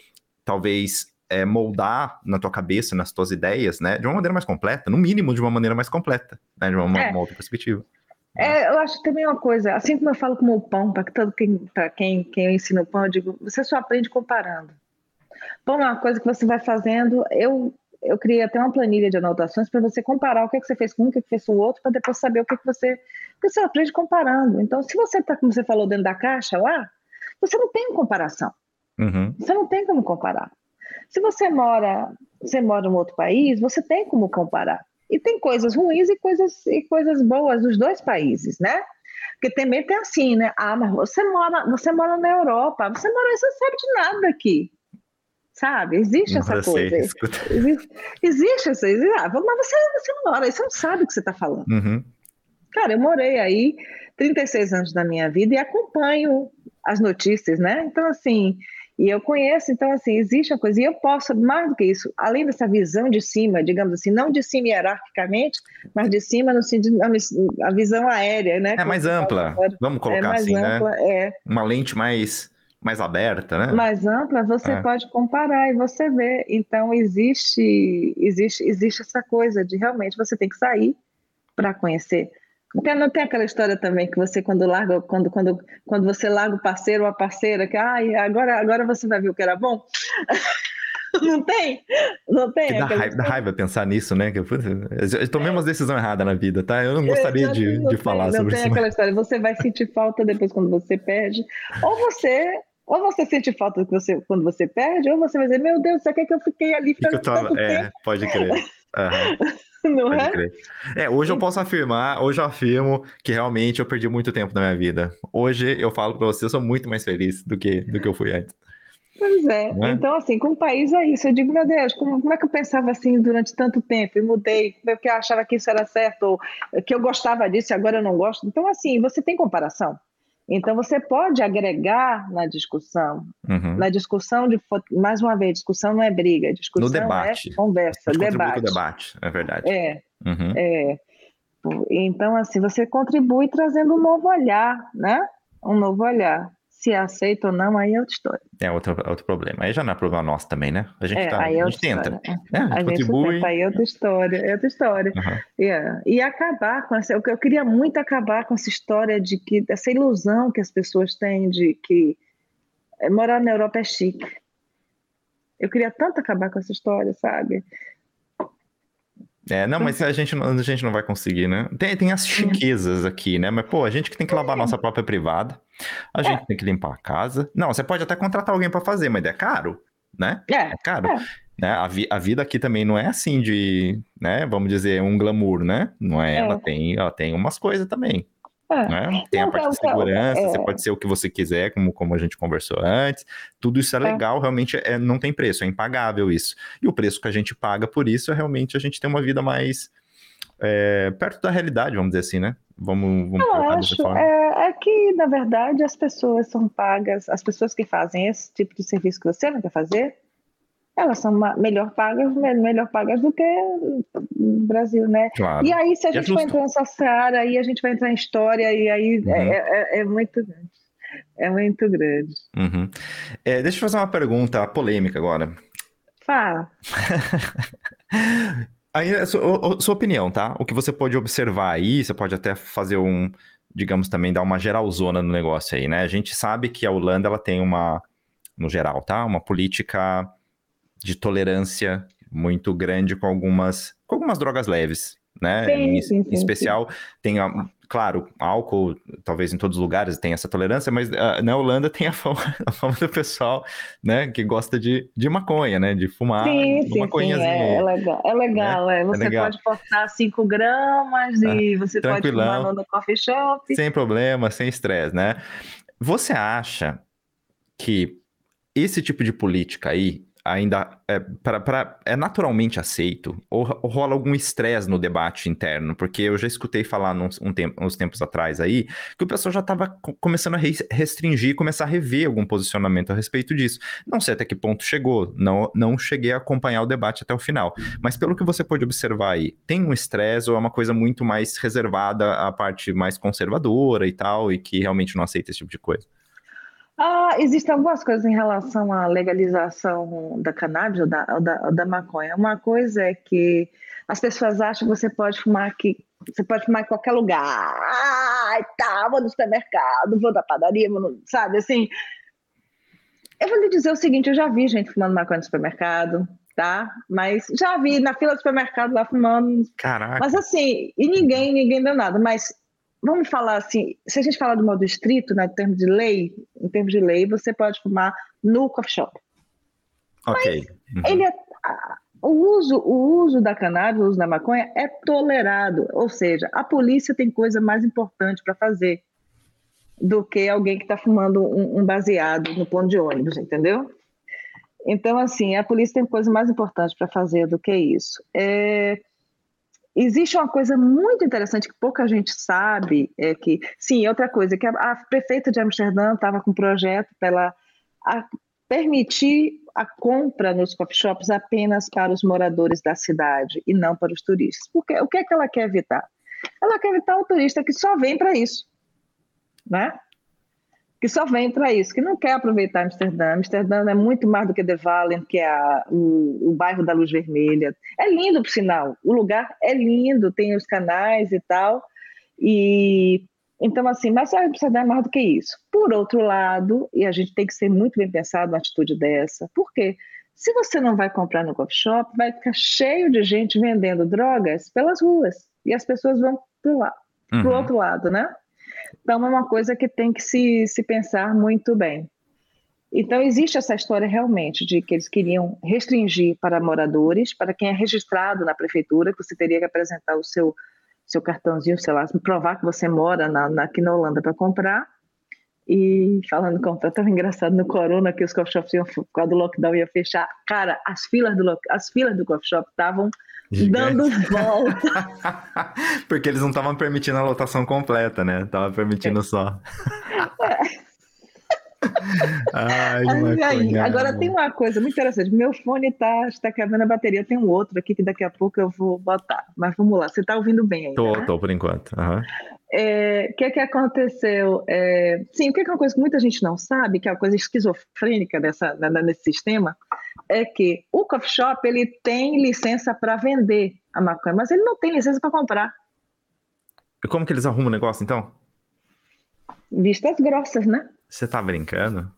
[SPEAKER 1] talvez é, moldar na tua cabeça, nas tuas ideias, né? De uma maneira mais completa, no mínimo de uma maneira mais completa, né? De uma, é. uma outra perspectiva.
[SPEAKER 2] É, eu acho também uma coisa, assim como eu falo com o pão, para quem, quem, quem eu ensino o pão, eu digo, você só aprende comparando. Bom, uma coisa que você vai fazendo, eu eu criei até uma planilha de anotações para você comparar o que, é que você fez com um, o que, é que fez com o outro, para depois saber o que, é que você. Porque você aprende comparando. Então, se você está, como você falou, dentro da caixa lá, você não tem comparação.
[SPEAKER 1] Uhum.
[SPEAKER 2] Você não tem como comparar. Se você mora, você mora em outro país, você tem como comparar. E tem coisas ruins e coisas, e coisas boas dos dois países, né? Porque também tem assim, né? Ah, mas você mora, você mora na Europa, você mora, você não sabe de nada aqui sabe? Existe essa coisa. Existe, existe essa. Ah, mas você, você não mora você não sabe o que você está falando.
[SPEAKER 1] Uhum.
[SPEAKER 2] Cara, eu morei aí 36 anos da minha vida e acompanho as notícias, né? Então, assim, e eu conheço, então, assim, existe uma coisa, e eu posso, mais do que isso, além dessa visão de cima, digamos assim, não de cima hierarquicamente, mas de cima no sentido, a visão aérea, né?
[SPEAKER 1] É mais ampla, vamos colocar é mais assim, né? ampla, né? É. Uma lente mais, mais aberta, né?
[SPEAKER 2] Mais ampla, você é. pode comparar e você vê. Então, existe, existe, existe essa coisa de realmente você tem que sair para conhecer. Não tem aquela história também que você quando larga, quando, quando, quando você larga o parceiro ou a parceira, que ah, agora, agora você vai ver o que era bom. Não tem? Não tem?
[SPEAKER 1] Dá raiva, dá raiva, pensar nisso, né? Eu, eu tomei umas decisões erradas na vida, tá? Eu não gostaria de, de falar
[SPEAKER 2] não
[SPEAKER 1] sobre
[SPEAKER 2] isso.
[SPEAKER 1] Não tem
[SPEAKER 2] aquela história, você vai sentir falta depois quando você perde, ou você ou você sente falta que você, quando você perde, ou você vai dizer, meu Deus, você quer que eu fiquei ali
[SPEAKER 1] para tanto É, tempo? pode crer. Uhum. Não pode é? Crer. É, hoje eu posso afirmar, hoje eu afirmo que realmente eu perdi muito tempo na minha vida. Hoje eu falo para você, eu sou muito mais feliz do que, do que eu fui antes.
[SPEAKER 2] Pois é. é. Então, assim, com o país é isso. Eu digo, meu Deus, como, como é que eu pensava assim durante tanto tempo e mudei, porque eu achava que isso era certo, ou que eu gostava disso e agora eu não gosto. Então, assim, você tem comparação. Então, você pode agregar na discussão. Uhum. Na discussão, de, mais uma vez, discussão não é briga, discussão no debate. é conversa, debate.
[SPEAKER 1] debate, é verdade.
[SPEAKER 2] É, uhum. é. Então, assim, você contribui trazendo um novo olhar, né? Um novo olhar. Se é aceita ou não, aí é outra história.
[SPEAKER 1] É outro, outro problema. Aí já não é problema nosso também, né?
[SPEAKER 2] A gente, é, tá, aí é a gente tenta. Né? É, a, gente contribui. Tenta, aí é outra história, é outra história. Uhum. Yeah. E acabar com essa. Eu queria muito acabar com essa história de que, essa ilusão que as pessoas têm de que é, morar na Europa é chique. Eu queria tanto acabar com essa história, sabe?
[SPEAKER 1] É, não, mas a gente, não, a gente não vai conseguir, né? Tem, tem as chiquezas aqui, né? Mas, pô, a gente que tem que lavar a nossa própria privada, a é. gente tem que limpar a casa. Não, você pode até contratar alguém para fazer, mas é caro, né? É, é caro. É. Né? A, vi, a vida aqui também não é assim de, né? Vamos dizer, um glamour, né? Não é, é. ela tem, ela tem umas coisas também. É. Né? Tem a parte de segurança, é. você pode ser o que você quiser, como, como a gente conversou antes. Tudo isso é, é. legal, realmente é, não tem preço, é impagável isso. E o preço que a gente paga por isso é realmente a gente ter uma vida mais é, perto da realidade, vamos dizer assim, né? Vamos, vamos
[SPEAKER 2] Eu acho é, é, que, na verdade, as pessoas são pagas, as pessoas que fazem esse tipo de serviço que você não quer fazer, elas são melhor pagas, melhor pagas do que no Brasil, né? Claro. E aí, se a é gente é for entrar nessa seara, aí a gente vai entrar em história, e aí uhum. é, é, é, muito grande. É muito grande.
[SPEAKER 1] Uhum. É, deixa eu fazer uma pergunta polêmica agora.
[SPEAKER 2] Fala.
[SPEAKER 1] aí, a sua, sua opinião, tá? O que você pode observar aí, você pode até fazer um, digamos, também dar uma geralzona no negócio aí, né? A gente sabe que a Holanda, ela tem uma, no geral, tá? Uma política de tolerância muito grande com algumas, com algumas drogas leves, né? Sim, sim, sim, em especial, tem, a, claro, álcool, talvez em todos os lugares tem essa tolerância, mas uh, na Holanda tem a fama, a fama do pessoal, né, que gosta de, de maconha, né, de fumar
[SPEAKER 2] sim, sim, sim, é, é, legal, é legal, né? é. Você é legal. pode portar 5 gramas ah, e você pode fumar no coffee shop.
[SPEAKER 1] Sem problema, sem estresse, né? Você acha que esse tipo de política aí ainda é, pra, pra, é naturalmente aceito ou, ou rola algum estresse no debate interno? Porque eu já escutei falar uns, um tempo, uns tempos atrás aí que o pessoal já estava começando a restringir, começar a rever algum posicionamento a respeito disso. Não sei até que ponto chegou, não, não cheguei a acompanhar o debate até o final, mas pelo que você pode observar aí, tem um estresse ou é uma coisa muito mais reservada à parte mais conservadora e tal, e que realmente não aceita esse tipo de coisa?
[SPEAKER 2] Ah, existem algumas coisas em relação à legalização da cannabis ou da, ou da, ou da maconha. Uma coisa é que as pessoas acham que você pode fumar aqui, você pode fumar em qualquer lugar. Ai, tá, vou no supermercado, vou na padaria, vou no, sabe, assim. Eu vou lhe dizer o seguinte, eu já vi gente fumando maconha no supermercado, tá? Mas já vi na fila do supermercado lá fumando.
[SPEAKER 1] Caraca.
[SPEAKER 2] Mas assim, e ninguém, ninguém deu nada. Mas vamos falar assim, se a gente falar do modo estrito, né, em termos de lei, em termos de lei, você pode fumar no coffee shop.
[SPEAKER 1] Ok.
[SPEAKER 2] Uhum. ele é, o uso, o uso da cannabis, o uso da maconha é tolerado, ou seja, a polícia tem coisa mais importante para fazer do que alguém que está fumando um, um, baseado no ponto de ônibus, entendeu? Então, assim, a polícia tem coisa mais importante para fazer do que isso. É, existe uma coisa muito interessante que pouca gente sabe, é que, sim, outra coisa, que a, a prefeita de Amsterdã estava com um projeto para ela permitir a compra nos coffee shops apenas para os moradores da cidade e não para os turistas. Porque o que é que ela quer evitar? Ela quer evitar o turista que só vem para isso, né? Que só vem para isso, que não quer aproveitar Amsterdã. Amsterdã é muito mais do que The Valley, que é a, o, o bairro da Luz Vermelha. É lindo, por sinal. O lugar é lindo, tem os canais e tal. E então, assim, mas Amsterdã é mais do que isso. Por outro lado, e a gente tem que ser muito bem pensado uma atitude dessa, porque se você não vai comprar no coffee shop, vai ficar cheio de gente vendendo drogas pelas ruas e as pessoas vão para lá, uhum. o outro lado, né? Então é uma coisa que tem que se, se pensar muito bem. Então existe essa história realmente de que eles queriam restringir para moradores, para quem é registrado na prefeitura, que você teria que apresentar o seu seu cartãozinho, sei lá, provar que você mora na, na aqui na Holanda para comprar. E falando comprar, estava engraçado no Corona que os coffee shops iam, por causa do lockdown ia fechar. Cara, as filas do, as filas do coffee shop estavam dando volta.
[SPEAKER 1] Porque eles não estavam permitindo a lotação completa, né? Tava permitindo é. só. É.
[SPEAKER 2] Ai, aí, agora tem uma coisa muito interessante. Meu fone tá, está quebrando a bateria. Tem um outro aqui que daqui a pouco eu vou botar. Mas vamos lá, você está ouvindo bem aí?
[SPEAKER 1] Tô, né? tô por enquanto. Uhum.
[SPEAKER 2] É, o que, que aconteceu? É, sim, o que é uma coisa que muita gente não sabe, que é uma coisa esquizofrênica dessa, nesse sistema, é que o coffee shop ele tem licença para vender a maconha, mas ele não tem licença para comprar.
[SPEAKER 1] E como que eles arrumam o negócio, então?
[SPEAKER 2] Vistas grossas, né?
[SPEAKER 1] Você tá brincando?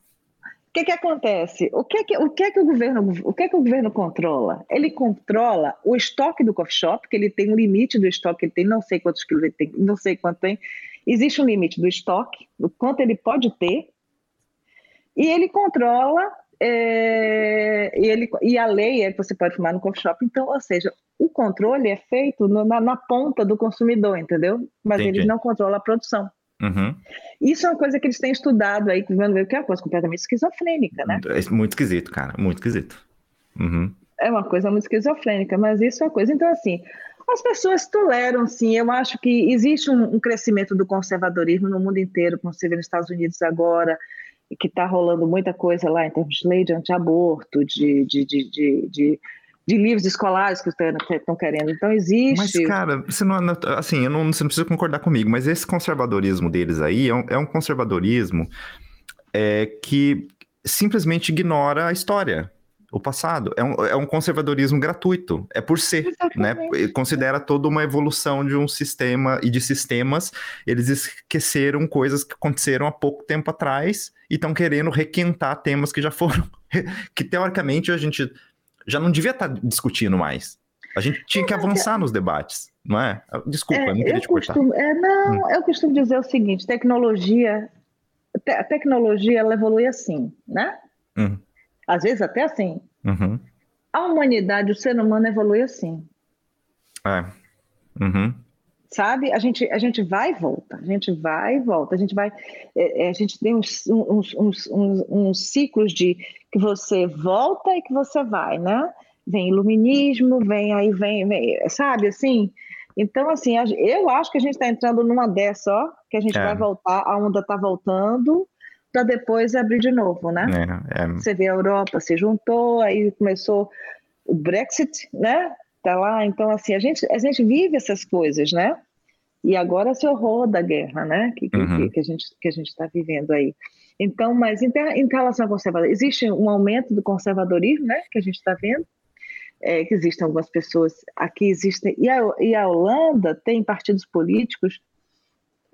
[SPEAKER 2] O que que acontece? O que que, o que que o governo, o que que o governo controla? Ele controla o estoque do coffee shop, que ele tem um limite do estoque, ele tem não sei quantos quilos ele tem, não sei quanto tem. Existe um limite do estoque, do quanto ele pode ter, e ele controla é, e, ele, e a lei é que você pode fumar no coffee shop. Então, ou seja, o controle é feito no, na, na, ponta do consumidor, entendeu? Mas Entendi. eles não controlam a produção. Uhum. Isso é uma coisa que eles têm estudado aí, que é uma coisa completamente esquizofrênica, né?
[SPEAKER 1] É muito esquisito, cara, muito esquisito. Uhum.
[SPEAKER 2] É uma coisa muito esquizofrênica, mas isso é uma coisa. Então, assim, as pessoas toleram, sim. Eu acho que existe um, um crescimento do conservadorismo no mundo inteiro, como você vê nos Estados Unidos agora, que está rolando muita coisa lá em termos de lei de antiaborto, de, de, de, de, de livros escolares que estão querendo. Então existe.
[SPEAKER 1] Mas, cara, você não, assim, eu não, você não precisa concordar comigo, mas esse conservadorismo deles aí é um, é um conservadorismo é, que simplesmente ignora a história. O passado é um, é um conservadorismo gratuito, é por ser, né? Exatamente. né? Considera toda uma evolução de um sistema e de sistemas. Eles esqueceram coisas que aconteceram há pouco tempo atrás e estão querendo requentar temas que já foram, que teoricamente a gente já não devia estar tá discutindo mais. A gente tinha que avançar nos debates, não é? Desculpa, é, não queria te
[SPEAKER 2] costumo, cortar. É, não, hum. eu costumo dizer o seguinte: tecnologia, te, a tecnologia ela evolui assim, né? Hum. Às vezes até assim. Uhum. A humanidade, o ser humano evolui assim.
[SPEAKER 1] É. Uhum
[SPEAKER 2] sabe? A gente, a gente vai e volta, a gente vai e volta, a gente vai, é, é, a gente tem uns, uns, uns, uns, uns ciclos de que você volta e que você vai, né? Vem iluminismo, vem aí, vem, vem sabe assim? Então, assim, eu acho que a gente está entrando numa dessa, ó, que a gente é. vai voltar, a onda está voltando, para depois abrir de novo, né? É, é. Você vê a Europa se juntou, aí começou o Brexit, né? Tá lá, então assim, a gente, a gente vive essas coisas, né? E agora esse horror da guerra, né? Que, uhum. que, a gente que a gente está vivendo aí. Então, mas em, em relação ao conservadorismo, existe um aumento do conservadorismo, né? Que a gente está vendo. É, que existem algumas pessoas aqui existem e a, e a Holanda tem partidos políticos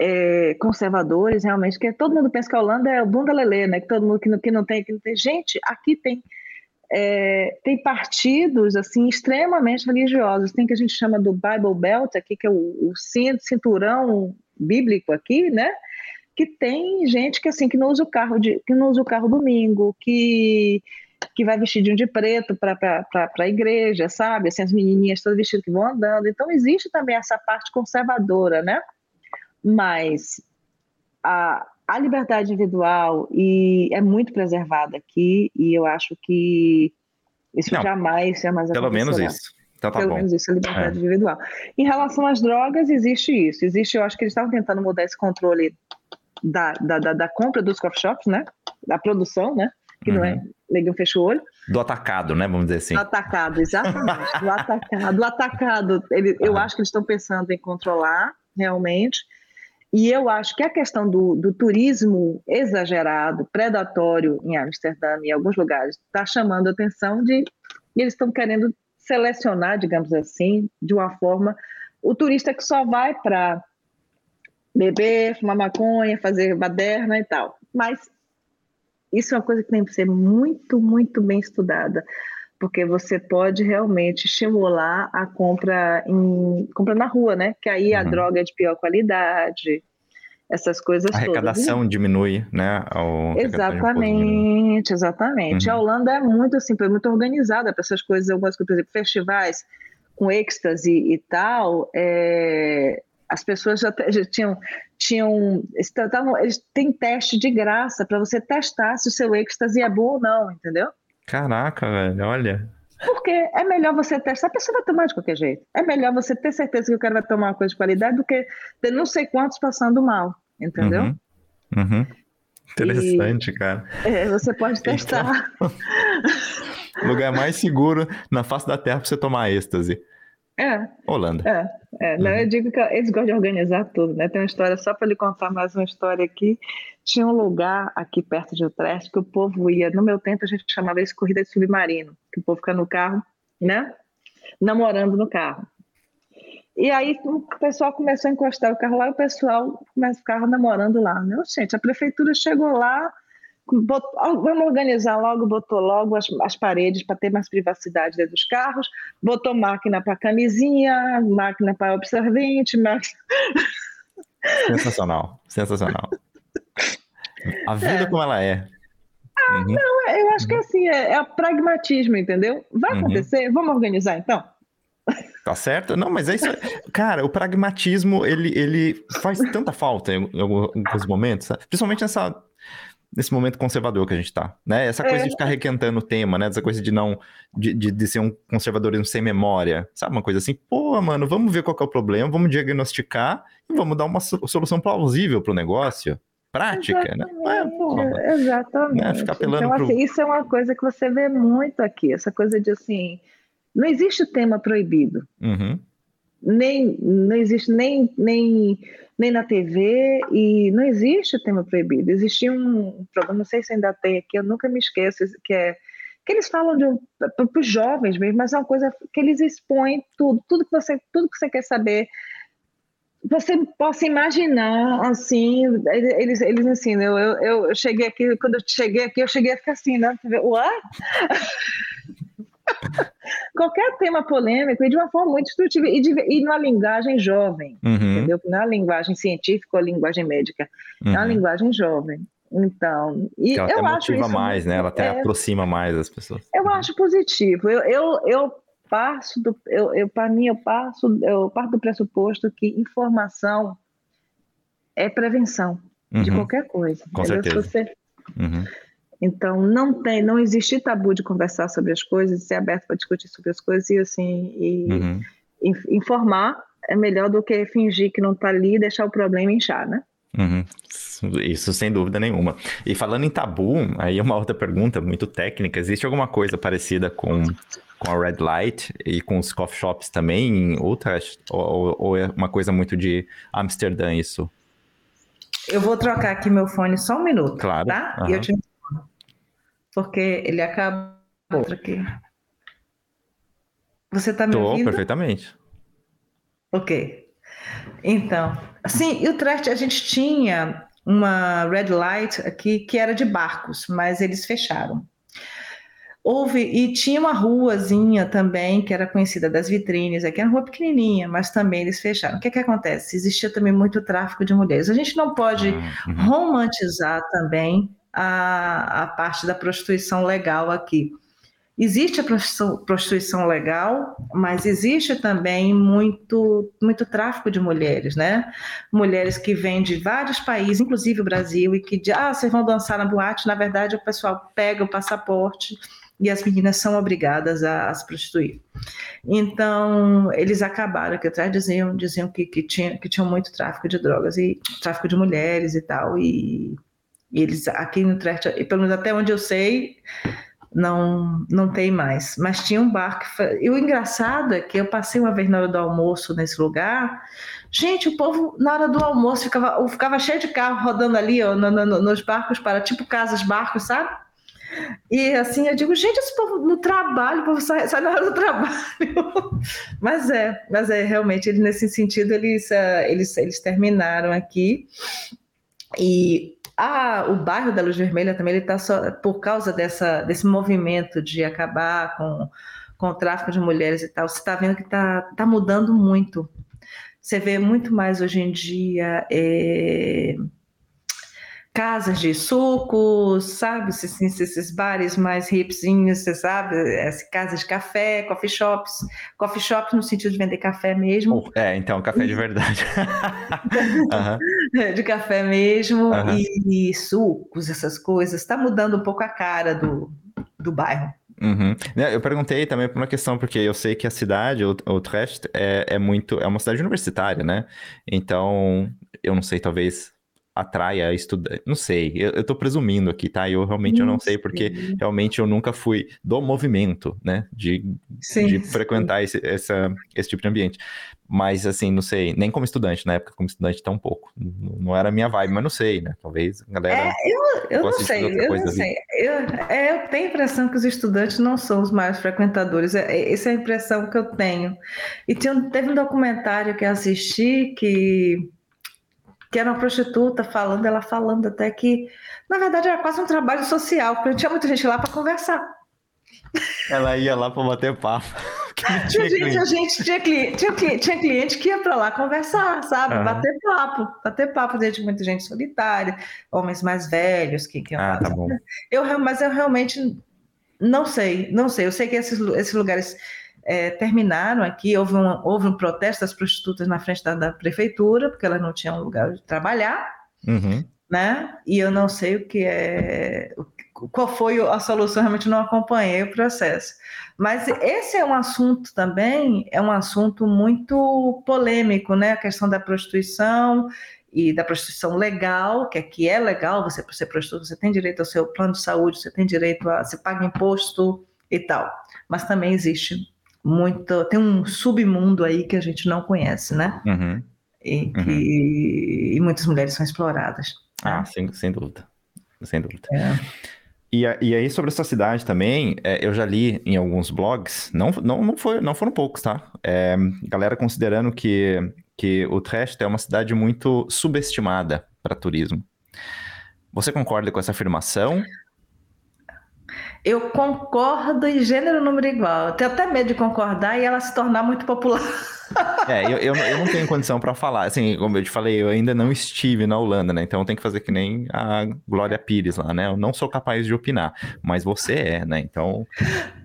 [SPEAKER 2] é, conservadores realmente que todo mundo pensa que a Holanda é o bunda lelê, né? Que todo mundo que não, que não tem que não tem gente aqui tem é, tem partidos assim extremamente religiosos. Tem que a gente chama do Bible Belt aqui, que é o, o cinturão bíblico aqui, né? Que tem gente que assim que não usa o carro de, que não usa o carro domingo, que que vai vestidinho de preto para a igreja, sabe? Assim, as menininhas todas vestidas que vão andando. Então, existe também essa parte conservadora, né? Mas a, a liberdade individual e é muito preservada aqui e eu acho que isso Não, jamais, jamais
[SPEAKER 1] Pelo menos isso. Então tá
[SPEAKER 2] Pelo
[SPEAKER 1] bom.
[SPEAKER 2] menos isso é liberdade
[SPEAKER 1] É.
[SPEAKER 2] individual. Em relação às drogas, existe isso. Existe, eu acho que eles estavam tentando mudar esse controle da, da, da, da compra dos coffee shops, né? Da produção, né? Que não é
[SPEAKER 1] Uhum.
[SPEAKER 2] neguinho fecha o olho.
[SPEAKER 1] Do atacado, né? Vamos dizer assim.
[SPEAKER 2] Do atacado, exatamente. Do atacado. Do atacado. Ele, eu
[SPEAKER 1] Aham.
[SPEAKER 2] acho que eles estão pensando em controlar, realmente. E eu acho que a questão do, do turismo exagerado, predatório em Amsterdã e em alguns lugares, está chamando a atenção de. Eles estão querendo selecionar, digamos assim, de uma forma. O turista que só vai para beber, fumar maconha, fazer baderna e tal. Mas isso é uma coisa que tem que ser muito, muito bem estudada, porque você pode realmente estimular a compra em compra na rua, né? Que aí a
[SPEAKER 1] Uhum.
[SPEAKER 2] droga é de pior qualidade, essas coisas
[SPEAKER 1] A
[SPEAKER 2] todas.
[SPEAKER 1] arrecadação diminui, né? O- arrecadação diminui.
[SPEAKER 2] Exatamente, exatamente.
[SPEAKER 1] Uhum.
[SPEAKER 2] A Holanda é muito assim, foi muito organizada para essas coisas, algumas coisas, por exemplo, festivais com êxtase e tal, é, as pessoas já, já tinham, tinham estavam, eles têm teste de graça para você testar se o seu êxtase é bom ou não, entendeu?
[SPEAKER 1] Caraca, velho, olha.
[SPEAKER 2] Porque é melhor você testar, a pessoa vai tomar de qualquer jeito. É melhor você ter certeza que o cara vai tomar uma coisa de qualidade do que ter não sei quantos passando mal, entendeu?
[SPEAKER 1] Uhum. Uhum. Interessante, cara.
[SPEAKER 2] É, você pode testar.
[SPEAKER 1] O lugar mais seguro na face da terra pra você tomar êxtase.
[SPEAKER 2] É,
[SPEAKER 1] Holanda.
[SPEAKER 2] É, não,
[SPEAKER 1] Uhum.
[SPEAKER 2] eu digo que eles gostam de organizar tudo, né? Tem uma história, só para lhe contar mais uma história aqui. Tinha um lugar aqui perto de Utrecht que o povo ia, no meu tempo a gente chamava isso corrida de submarino, que o povo fica no carro, né? Namorando no carro. E aí o pessoal começou a encostar o carro lá e o pessoal começa o carro namorando lá. Né? Gente, a prefeitura chegou lá, vamos organizar logo, botou logo as, as paredes para ter mais privacidade dentro dos carros, botou máquina para camisinha, máquina para máquina...
[SPEAKER 1] Sensacional. Sensacional. A vida
[SPEAKER 2] É.
[SPEAKER 1] como ela é. Uhum.
[SPEAKER 2] Eu acho que assim, é, é pragmatismo, entendeu? Vai
[SPEAKER 1] Uhum.
[SPEAKER 2] acontecer, vamos organizar então?
[SPEAKER 1] Tá certo? Não, mas é isso. Cara, o pragmatismo, ele, ele faz tanta falta em alguns momentos, principalmente nessa, nesse momento conservador que a gente tá, né? Essa coisa
[SPEAKER 2] É.
[SPEAKER 1] de ficar requentando o tema, né? Essa coisa de não, de, de, de ser um conservadorismo sem memória, sabe? Uma coisa assim, pô, mano, vamos ver qual é o problema, vamos diagnosticar e vamos dar uma so- solução plausível pro negócio. Prática, né? Não é, porra.
[SPEAKER 2] Exatamente.
[SPEAKER 1] Né, ficar apelando
[SPEAKER 2] então,
[SPEAKER 1] pro-
[SPEAKER 2] assim, isso é uma coisa que você vê muito aqui, essa coisa de assim, não existe tema proibido.
[SPEAKER 1] Uhum.
[SPEAKER 2] Nem não existe nem, nem, nem na TV e não existe tema proibido. Existia um programa, não sei se ainda tem aqui, eu nunca me esqueço, que é que eles falam de um, para os jovens mesmo, mas é uma coisa que eles expõem tudo, tudo que você, tudo que você quer saber. Você possa imaginar, assim, eles, eles ensinam. Eu, eu, eu cheguei aqui, quando eu cheguei aqui, eu cheguei a ficar assim, né? Ué? Qualquer tema polêmico e de uma forma muito instrutiva e, de, e numa linguagem jovem,
[SPEAKER 1] Uhum.
[SPEAKER 2] entendeu? Não é uma linguagem científica ou a linguagem médica, é uma
[SPEAKER 1] Uhum.
[SPEAKER 2] linguagem jovem. Então, e
[SPEAKER 1] ela
[SPEAKER 2] eu
[SPEAKER 1] até
[SPEAKER 2] acho
[SPEAKER 1] motiva
[SPEAKER 2] isso
[SPEAKER 1] mais, né? Ela até
[SPEAKER 2] é,
[SPEAKER 1] aproxima mais as pessoas.
[SPEAKER 2] eu acho positivo. Eu, eu, eu passo do, eu, eu para mim eu passo, eu parto do pressuposto que informação é prevenção de
[SPEAKER 1] Uhum.
[SPEAKER 2] qualquer coisa.
[SPEAKER 1] Com
[SPEAKER 2] entendeu? Se
[SPEAKER 1] certeza.
[SPEAKER 2] você-
[SPEAKER 1] Uhum.
[SPEAKER 2] Então não tem, não existe tabu de conversar sobre as coisas, ser aberto para discutir sobre as coisas e assim e
[SPEAKER 1] Uhum.
[SPEAKER 2] in- informar é melhor do que fingir que não está ali e deixar o problema inchar, né?
[SPEAKER 1] Uhum. Isso sem dúvida nenhuma. E falando em tabu, aí é uma outra pergunta muito técnica. Existe alguma coisa parecida com, com a Red Light e com os coffee shops também? Ou, ou- ou é uma coisa muito de Amsterdã isso?
[SPEAKER 2] Eu vou trocar aqui meu fone só um minuto,
[SPEAKER 1] Claro.
[SPEAKER 2] tá?
[SPEAKER 1] Aham.
[SPEAKER 2] E eu te porque ele acabou aqui. Você está me
[SPEAKER 1] Tô,
[SPEAKER 2] ouvindo?
[SPEAKER 1] perfeitamente.
[SPEAKER 2] Ok. Então, sim, em Utrecht a gente tinha uma red light aqui que era de barcos, mas eles fecharam. Houve, e tinha uma ruazinha também, que era conhecida das vitrines, aqui era uma rua pequenininha, mas também eles fecharam. O que que acontece? Existia também muito tráfico de mulheres. A gente não pode
[SPEAKER 1] Uhum.
[SPEAKER 2] romantizar também a, a parte da prostituição legal aqui. Existe a prostituição, legal, mas existe também muito, muito tráfico de mulheres, né? Mulheres que vêm de vários países, inclusive o Brasil, e que, ah, vocês vão dançar na boate, na verdade o pessoal pega o passaporte e as meninas são obrigadas a, a se prostituir. Então, eles acabaram, que atrás diziam, diziam que, que, tinha, que tinham muito tráfico de drogas e tráfico de mulheres e tal, e eles aqui no Utrecht, pelo menos até onde eu sei, não não tem mais. Mas tinha um bar que. E o engraçado é que eu passei uma vez na hora do almoço nesse lugar. Gente, o povo, na hora do almoço, ficava, ficava cheio de carro rodando ali, ó, no, no, nos barcos, para tipo casas, barcos, sabe? E assim, eu digo, gente, esse povo no trabalho, o povo sai, sai na hora do trabalho. mas é, mas é, realmente, ele, nesse sentido, eles, uh, eles, eles terminaram aqui. E ah, o bairro da Luz Vermelha também está só por causa dessa, desse movimento de acabar com, com o tráfico de mulheres e tal. Você está vendo que está tá mudando muito. Você vê muito mais hoje em dia. É casas de sucos, sabe? Esses, esses bares mais hipzinhos, você sabe? As casas de café, coffee shops. Coffee shops no sentido de vender café mesmo.
[SPEAKER 1] É, então, café de verdade.
[SPEAKER 2] uhum. De café mesmo uhum. e, e, sucos, essas coisas. Está mudando um pouco a cara do, do bairro.
[SPEAKER 1] Uhum. Né, eu perguntei também por uma questão, porque eu sei que a cidade, o, Utrecht, é, é muito. É uma cidade universitária, né? Então, eu não sei, talvez atraia estudante. Não sei, eu, eu tô presumindo aqui, tá? Eu realmente eu não sei, porque realmente eu nunca fui do movimento, né? De, sim, de frequentar esse, essa, esse tipo de ambiente. Mas, assim, não sei, nem como estudante, na época como estudante tão pouco. Não era a minha vibe, mas não sei, né? Talvez a galera.
[SPEAKER 2] É, eu, eu não sei, eu não sei. Eu, é, eu tenho a impressão que os estudantes não são os maiores frequentadores. É, é, essa é a impressão que eu tenho. E tinha, teve um documentário que eu assisti que que era uma prostituta falando, ela falando até que, na verdade, era quase um trabalho social, porque tinha muita gente lá para conversar.
[SPEAKER 1] Ela ia lá para bater papo.
[SPEAKER 2] Tinha, gente, a gente tinha cliente, tinha cliente, tinha cliente que ia para lá conversar, sabe? Uhum. Bater papo, bater papo, gente, muita gente solitária, homens mais velhos que, que
[SPEAKER 1] ah, tá bom.
[SPEAKER 2] Eu, mas eu realmente não sei, não sei. Eu sei que esses, esses lugares é, terminaram aqui, houve um, houve um protesto das prostitutas na frente da, da prefeitura, porque elas não tinham lugar de trabalhar,
[SPEAKER 1] uhum.
[SPEAKER 2] né? E eu não sei o que é, qual foi a solução, realmente não acompanhei o processo. Mas esse é um assunto também, é um assunto muito polêmico, né? A questão da prostituição e da prostituição legal, que aqui é legal, você ser prostituta, você tem direito ao seu plano de saúde, você tem direito a, você paga imposto e tal. Mas também existe muito. Tem um submundo aí que a gente não conhece, né?
[SPEAKER 1] Uhum.
[SPEAKER 2] E, que, uhum. e muitas mulheres são exploradas.
[SPEAKER 1] Ah, sem, sem dúvida. Sem dúvida. É. E, e aí, sobre essa cidade também, é, eu já li em alguns blogs, não, não, não, foi, não foram poucos, tá? É, galera considerando que, que Utrecht é uma cidade muito subestimada para turismo. Você concorda com essa afirmação?
[SPEAKER 2] Eu concordo em gênero, número igual. Eu tenho até medo de concordar e ela se tornar muito popular.
[SPEAKER 1] É, eu, eu, eu não tenho condição para falar. Assim, como eu te falei, eu ainda não estive na Holanda, né? Então eu tenho que fazer que nem a Glória Pires lá, né? Eu não sou capaz de opinar, mas você é, né? Então.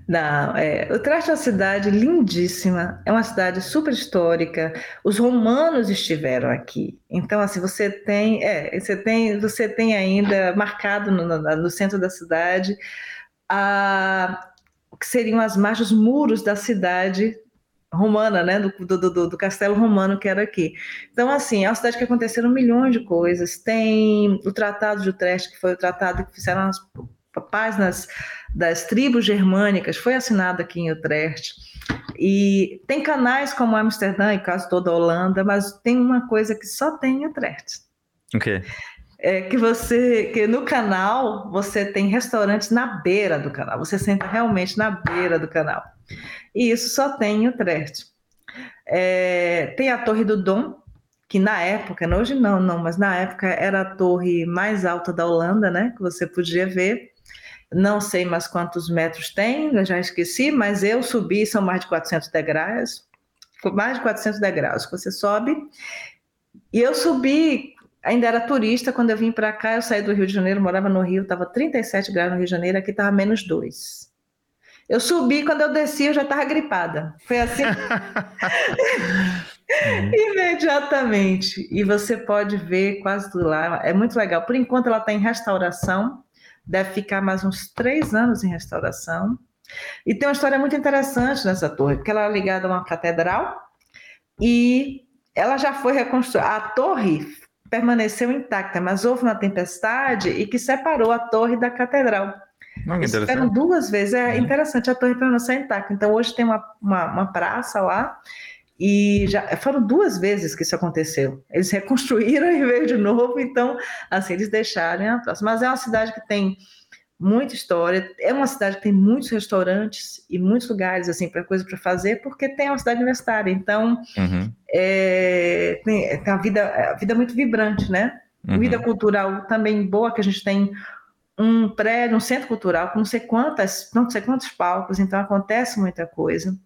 [SPEAKER 2] Não, é. Utrecht é uma cidade lindíssima, é uma cidade super histórica. Os romanos estiveram aqui. Então, assim, você tem, é, você tem, você tem ainda marcado no, no, no centro da cidade a, que seriam as margens, os muros da cidade romana, né, do, do, do, do, castelo romano que era aqui. Então, assim, é uma cidade que aconteceram milhões de coisas. Tem o Tratado de Utrecht, que foi o tratado que fizeram as páginas das tribos germânicas, foi assinado aqui em Utrecht. E tem canais como Amsterdã e caso toda a Holanda, mas tem uma coisa que só tem em Utrecht.
[SPEAKER 1] Okay
[SPEAKER 2] é que você que no canal você tem restaurantes na beira do canal, você senta realmente na beira do canal. E isso só tem em Utrecht. É, tem a Torre do Dom, que na época, hoje não, não, mas na época era a torre mais alta da Holanda, né? Que você podia ver. Não sei mais quantos metros tem, eu já esqueci, mas eu subi, são mais de 400 degraus, mais de 400 degraus que você sobe. E eu subi ainda era turista quando eu vim para cá. Eu saí do Rio de Janeiro, morava no Rio, estava 37 graus no Rio de Janeiro, aqui estava menos 2. Eu subi, quando eu desci, eu já estava gripada. Foi assim. Imediatamente. E você pode ver quase tudo lá. É muito legal. Por enquanto, ela está em restauração. Deve ficar mais uns três anos em restauração. E tem uma história muito interessante nessa torre, porque ela é ligada a uma catedral e ela já foi reconstruída. A torre permaneceu intacta, mas houve uma tempestade e que separou a torre da catedral. Não, Eles duas vezes. É uhum. interessante, a torre permaneceu intacta. Então, hoje tem uma, uma, uma praça lá e já foram duas vezes que isso aconteceu. Eles reconstruíram e veio de novo, então, assim, eles deixaram a próxima. Mas é uma cidade que tem muita história, é uma cidade que tem muitos restaurantes e muitos lugares, assim, para coisa para fazer, porque tem uma cidade universitária. Então, uhum. é, tem, tem a vida, a vida muito vibrante, né? Uhum. Vida cultural também boa, que a gente tem um prédio, um centro cultural com não sei quantas, não sei quantos palcos, então acontece muita coisa.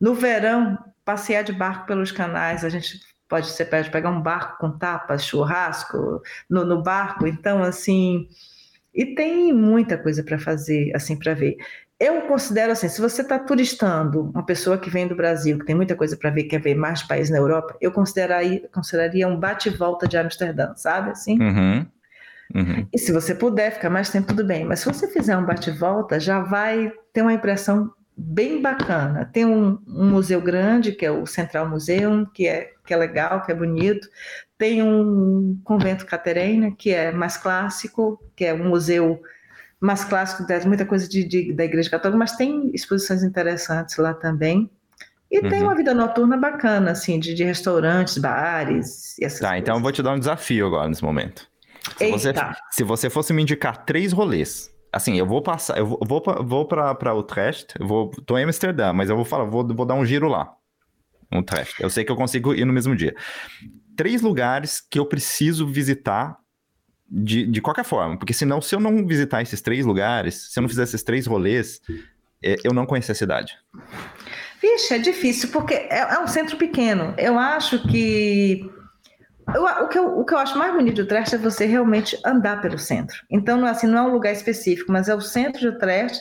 [SPEAKER 2] No verão, passear de barco pelos canais, a gente pode ser pode pegar um barco com tapas, churrasco no, no barco, então assim, e tem muita coisa para fazer, assim, para ver. Eu considero assim, se você está turistando, uma pessoa que vem do Brasil, que tem muita coisa para ver, quer ver mais países na Europa, eu consideraria, consideraria um bate-volta de Amsterdã, sabe? Assim. Uhum. Uhum. E se você puder ficar mais tempo, tudo bem. Mas se você fizer um bate-volta, já vai ter uma impressão bem bacana. Tem um, um, museu grande, que é o Central Museum, que é, que é legal, que é bonito. Tem um convento caterina, que é mais clássico, que é um museu mais clássico, tem muita coisa de, de, da Igreja Católica, mas tem exposições interessantes lá também. E uhum. tem uma vida noturna bacana, assim, de, de restaurantes, bares e essas
[SPEAKER 1] Tá,
[SPEAKER 2] coisas.
[SPEAKER 1] então eu vou te dar um desafio agora nesse momento. Se você, se você fosse me indicar três rolês, assim, eu vou passar, eu vou, vou, vou para Utrecht, eu vou, tô em Amsterdã, mas eu vou falar, vou, vou dar um giro lá. Utrecht. Eu sei que eu consigo ir no mesmo dia. Três lugares que eu preciso visitar de, de qualquer forma, porque senão, se eu não visitar esses três lugares, se eu não fizer esses três rolês, é, eu não conheço a cidade.
[SPEAKER 2] Vixe, é difícil, porque é, é um centro pequeno. Eu acho que eu, o, que eu, o que eu acho mais bonito de Utrecht é você realmente andar pelo centro. Então, não é, assim, não é um lugar específico, mas é o centro de Utrecht.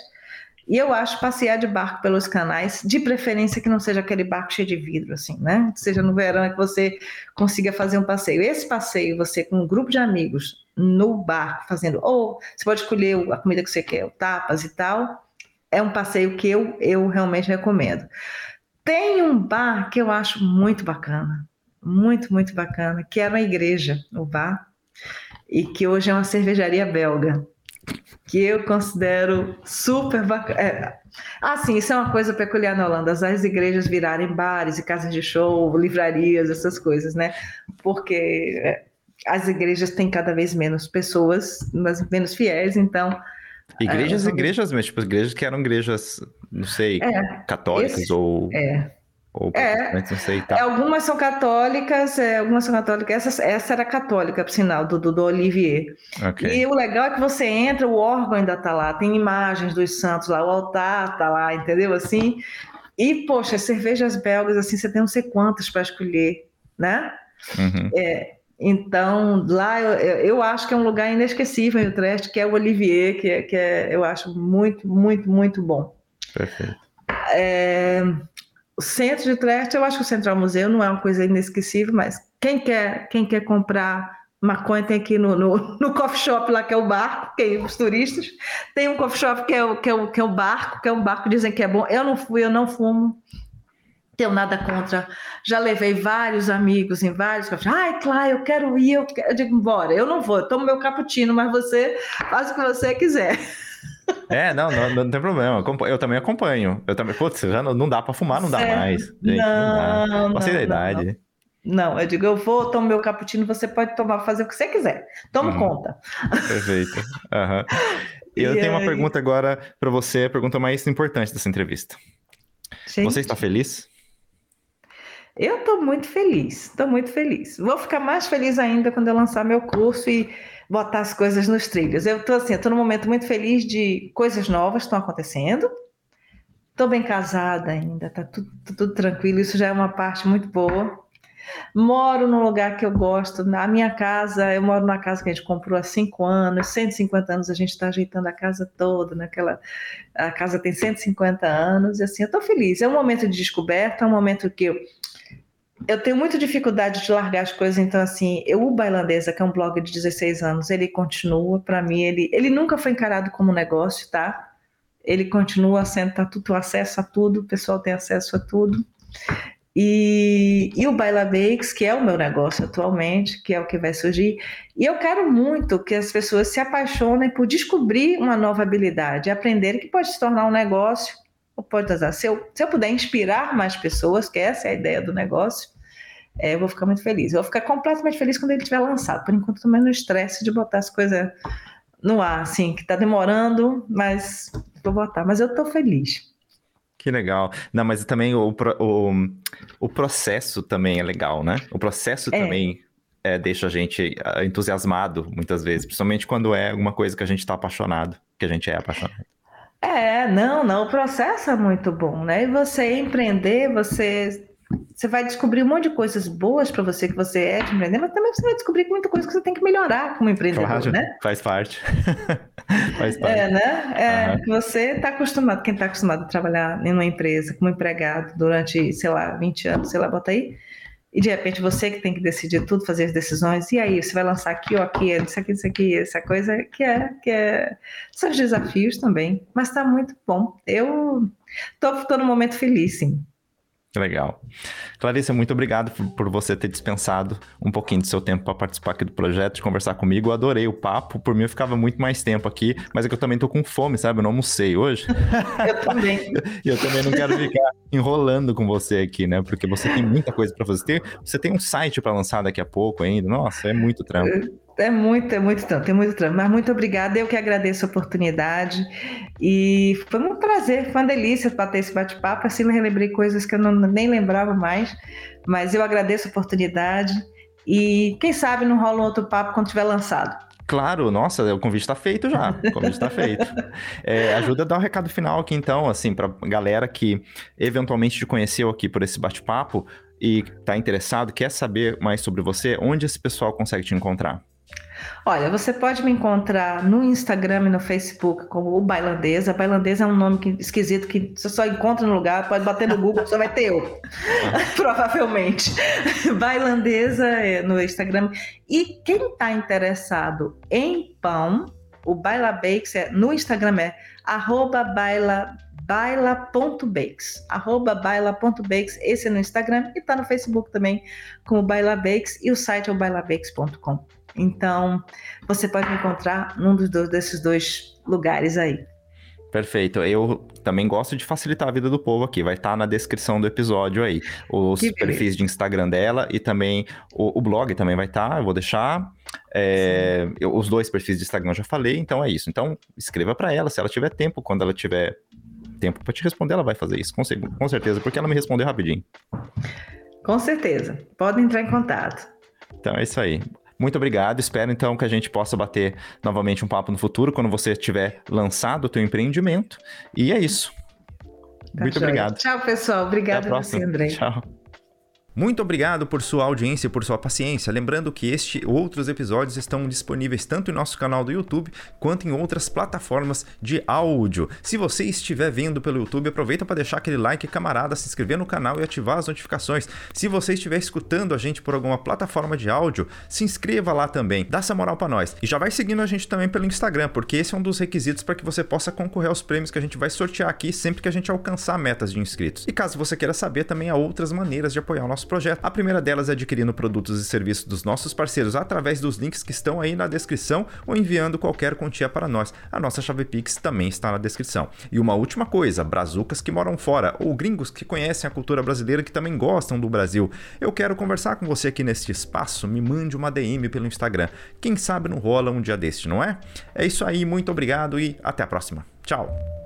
[SPEAKER 2] E eu acho passear de barco pelos canais, de preferência que não seja aquele barco cheio de vidro, assim, né? Que seja no verão é que você consiga fazer um passeio. Esse passeio, você com um grupo de amigos no barco, fazendo, ou você pode escolher a comida que você quer, tapas e tal, é um passeio que eu, eu realmente recomendo. Tem um bar que eu acho muito bacana, muito, muito bacana, que era uma igreja, o bar, e que hoje é uma cervejaria belga, que eu considero super bacana. É, assim, isso é uma coisa peculiar na Holanda, as igrejas virarem bares e casas de show, livrarias, essas coisas, né? Porque é, as igrejas têm cada vez menos pessoas, mas menos fiéis, então...
[SPEAKER 1] Igrejas, é, igrejas mesmo, tipo, igrejas que eram igrejas, não sei, é, católicas esse, ou...
[SPEAKER 2] É, ou é, não sei, tá. Algumas são católicas, é, algumas são católicas. Essa, essa era católica, por sinal, do, do, do Olivier. Okay. E o legal é que você entra, o órgão ainda tá lá, tem imagens dos santos lá, o altar tá lá, entendeu? Assim. E, poxa, cervejas belgas, assim, você tem não sei quantas para escolher, né? Uhum. É, então, lá eu, eu acho que é um lugar inesquecível em Utrecht, que é o Olivier, que, é, que é, eu acho muito, muito, muito bom.
[SPEAKER 1] Perfeito.
[SPEAKER 2] É, centro de Utrecht, eu acho que o Central Museu não é uma coisa inesquecível, mas quem quer, quem quer comprar maconha tem aqui no, no, no, coffee shop lá, que é o barco, que é os turistas. Tem um coffee shop que é, o, que, é o, que é o barco, que é um barco, dizem que é bom. Eu não fui, eu não fumo. Tenho nada contra. Já levei vários amigos em vários Ai, claro, eu quero ir. Eu, quero... eu digo, bora, eu não vou, eu tomo meu cappuccino, mas você faz o que você quiser.
[SPEAKER 1] É, não, não, não, tem problema. Eu também acompanho. Eu também, putz, já não, não dá para fumar, não dá mais. Gente, não, não, não Passei da idade.
[SPEAKER 2] Não, eu digo, eu vou, tomo meu cappuccino, você pode tomar, fazer o que você quiser. Toma uhum. conta.
[SPEAKER 1] Perfeito. Uhum. Eu e tenho aí... uma pergunta agora para você, a pergunta mais importante dessa entrevista. Gente. Você está feliz?
[SPEAKER 2] Eu estou muito feliz, estou muito feliz. Vou ficar mais feliz ainda quando eu lançar meu curso e botar as coisas nos trilhos. Eu estou assim, estou num momento muito feliz de coisas novas estão acontecendo. Estou bem casada ainda, está tudo, tudo, tranquilo. Isso já é uma parte muito boa. Moro num lugar que eu gosto. Na minha casa, eu moro numa casa que a gente comprou há cinco anos, 150 anos a gente está ajeitando a casa toda, naquela. A casa tem 150 anos, e assim, eu estou feliz. É um momento de descoberta, é um momento que eu, eu tenho muita dificuldade de largar as coisas, então assim, eu, o Bailandesa, que é um blog de 16 anos, ele continua, para mim, ele, ele nunca foi encarado como negócio, tá? Ele continua sendo, tá tudo, acesso a tudo, o pessoal tem acesso a tudo. E, e o Baila Bakes, que é o meu negócio atualmente, que é o que vai surgir. E eu quero muito que as pessoas se apaixonem por descobrir uma nova habilidade, aprenderem que pode se tornar um negócio, pode usar. Se eu, se eu puder inspirar mais pessoas, que essa é a ideia do negócio, é, eu vou ficar muito feliz. Eu vou ficar completamente feliz quando ele estiver lançado. Por enquanto, também no estresse de botar as coisas no ar, assim, que está demorando, mas vou botar. Mas eu estou feliz.
[SPEAKER 1] Que legal. Não, mas também o, o, o processo também é legal, né? O processo é. também é, deixa a gente ah, entusiasmado muitas vezes, principalmente quando é alguma coisa que a gente está apaixonado, que a gente é apaixonado.
[SPEAKER 2] É, não, não, o processo é muito bom, né? E você empreender, você você vai descobrir um monte de coisas boas para você que você é de empreender, mas também você vai descobrir muita coisa que você tem que melhorar como empreendedor, claro, né?
[SPEAKER 1] Faz parte.
[SPEAKER 2] faz parte. É, né? É, uhum. Você está acostumado, quem está acostumado a trabalhar em uma empresa como empregado durante, sei lá, 20 anos, sei lá, bota aí, e de repente você que tem que decidir tudo, fazer as decisões, e aí você vai lançar aqui ou aqui, isso aqui, isso aqui, essa coisa que é, que é, são os desafios também, mas está muito bom. Eu estou no momento feliz, sim.
[SPEAKER 1] Legal. Clarissa, muito obrigado por, por, você ter dispensado um pouquinho do seu tempo para participar aqui do projeto, de conversar comigo. Eu adorei o papo. Por mim, eu ficava muito mais tempo aqui, mas é que eu também tô com fome, sabe? Eu não almocei hoje.
[SPEAKER 2] eu também.
[SPEAKER 1] E eu também não quero ficar enrolando com você aqui, né? Porque você tem muita coisa para fazer. Você tem um site para lançar daqui a pouco ainda. Nossa, é muito trampo.
[SPEAKER 2] É muito, é muito trampo, tem muito trampo. Mas muito obrigada, eu que agradeço a oportunidade. E foi um prazer, foi uma delícia bater esse bate-papo. Assim, eu relembrei coisas que eu não, nem lembrava mais. Mas eu agradeço a oportunidade. E quem sabe não rola um outro papo quando tiver lançado.
[SPEAKER 1] Claro, nossa, o convite está feito já. O convite está feito. É, ajuda a dar um recado final aqui, então, assim, para galera que eventualmente te conheceu aqui por esse bate-papo e está interessado, quer saber mais sobre você, onde esse pessoal consegue te encontrar?
[SPEAKER 2] Olha, você pode me encontrar no Instagram e no Facebook como o Bailandesa. Bailandesa é um nome que, esquisito que você só encontra no lugar, pode bater no Google, só vai ter eu. Provavelmente. Bailandesa é no Instagram. E quem está interessado em pão, o Baila Bakes é, no Instagram é arroba baila baila.bakes, arroba baila.bakes, esse é no Instagram e está no Facebook também como Baila Bakes e o site é o bailabakes.com. Então, você pode me encontrar num dos dois, desses dois lugares aí.
[SPEAKER 1] Perfeito. Eu também gosto de facilitar a vida do povo aqui. Vai estar tá na descrição do episódio aí. Os perfis de Instagram dela e também o, o blog também vai estar. Tá, eu vou deixar. É, eu, os dois perfis de Instagram eu já falei, então é isso. Então, escreva para ela se ela tiver tempo. Quando ela tiver tempo para te responder, ela vai fazer isso, com, com certeza, porque ela me respondeu rapidinho.
[SPEAKER 2] Com certeza. Pode entrar em contato.
[SPEAKER 1] Então é isso aí. Muito obrigado. Espero então que a gente possa bater novamente um papo no futuro quando você tiver lançado o teu empreendimento. E é isso. Tá Muito obrigado.
[SPEAKER 2] Tchau, pessoal. Obrigada André.
[SPEAKER 1] Tchau. Muito obrigado por sua audiência e por sua paciência. Lembrando que este e outros episódios estão disponíveis tanto em nosso canal do YouTube quanto em outras plataformas de áudio. Se você estiver vendo pelo YouTube, aproveita para deixar aquele like, camarada, se inscrever no canal e ativar as notificações. Se você estiver escutando a gente por alguma plataforma de áudio, se inscreva lá também. Dá essa moral para nós. E já vai seguindo a gente também pelo Instagram, porque esse é um dos requisitos para que você possa concorrer aos prêmios que a gente vai sortear aqui sempre que a gente alcançar metas de inscritos. E caso você queira saber, também há outras maneiras de apoiar o nosso nosso projeto. A primeira delas é adquirindo produtos e serviços dos nossos parceiros através dos links que estão aí na descrição ou enviando qualquer quantia para nós. A nossa chave Pix também está na descrição. E uma última coisa, brazucas que moram fora ou gringos que conhecem a cultura brasileira que também gostam do Brasil. Eu quero conversar com você aqui neste espaço, me mande uma DM pelo Instagram. Quem sabe não rola um dia deste, não é? É isso aí, muito obrigado e até a próxima. Tchau.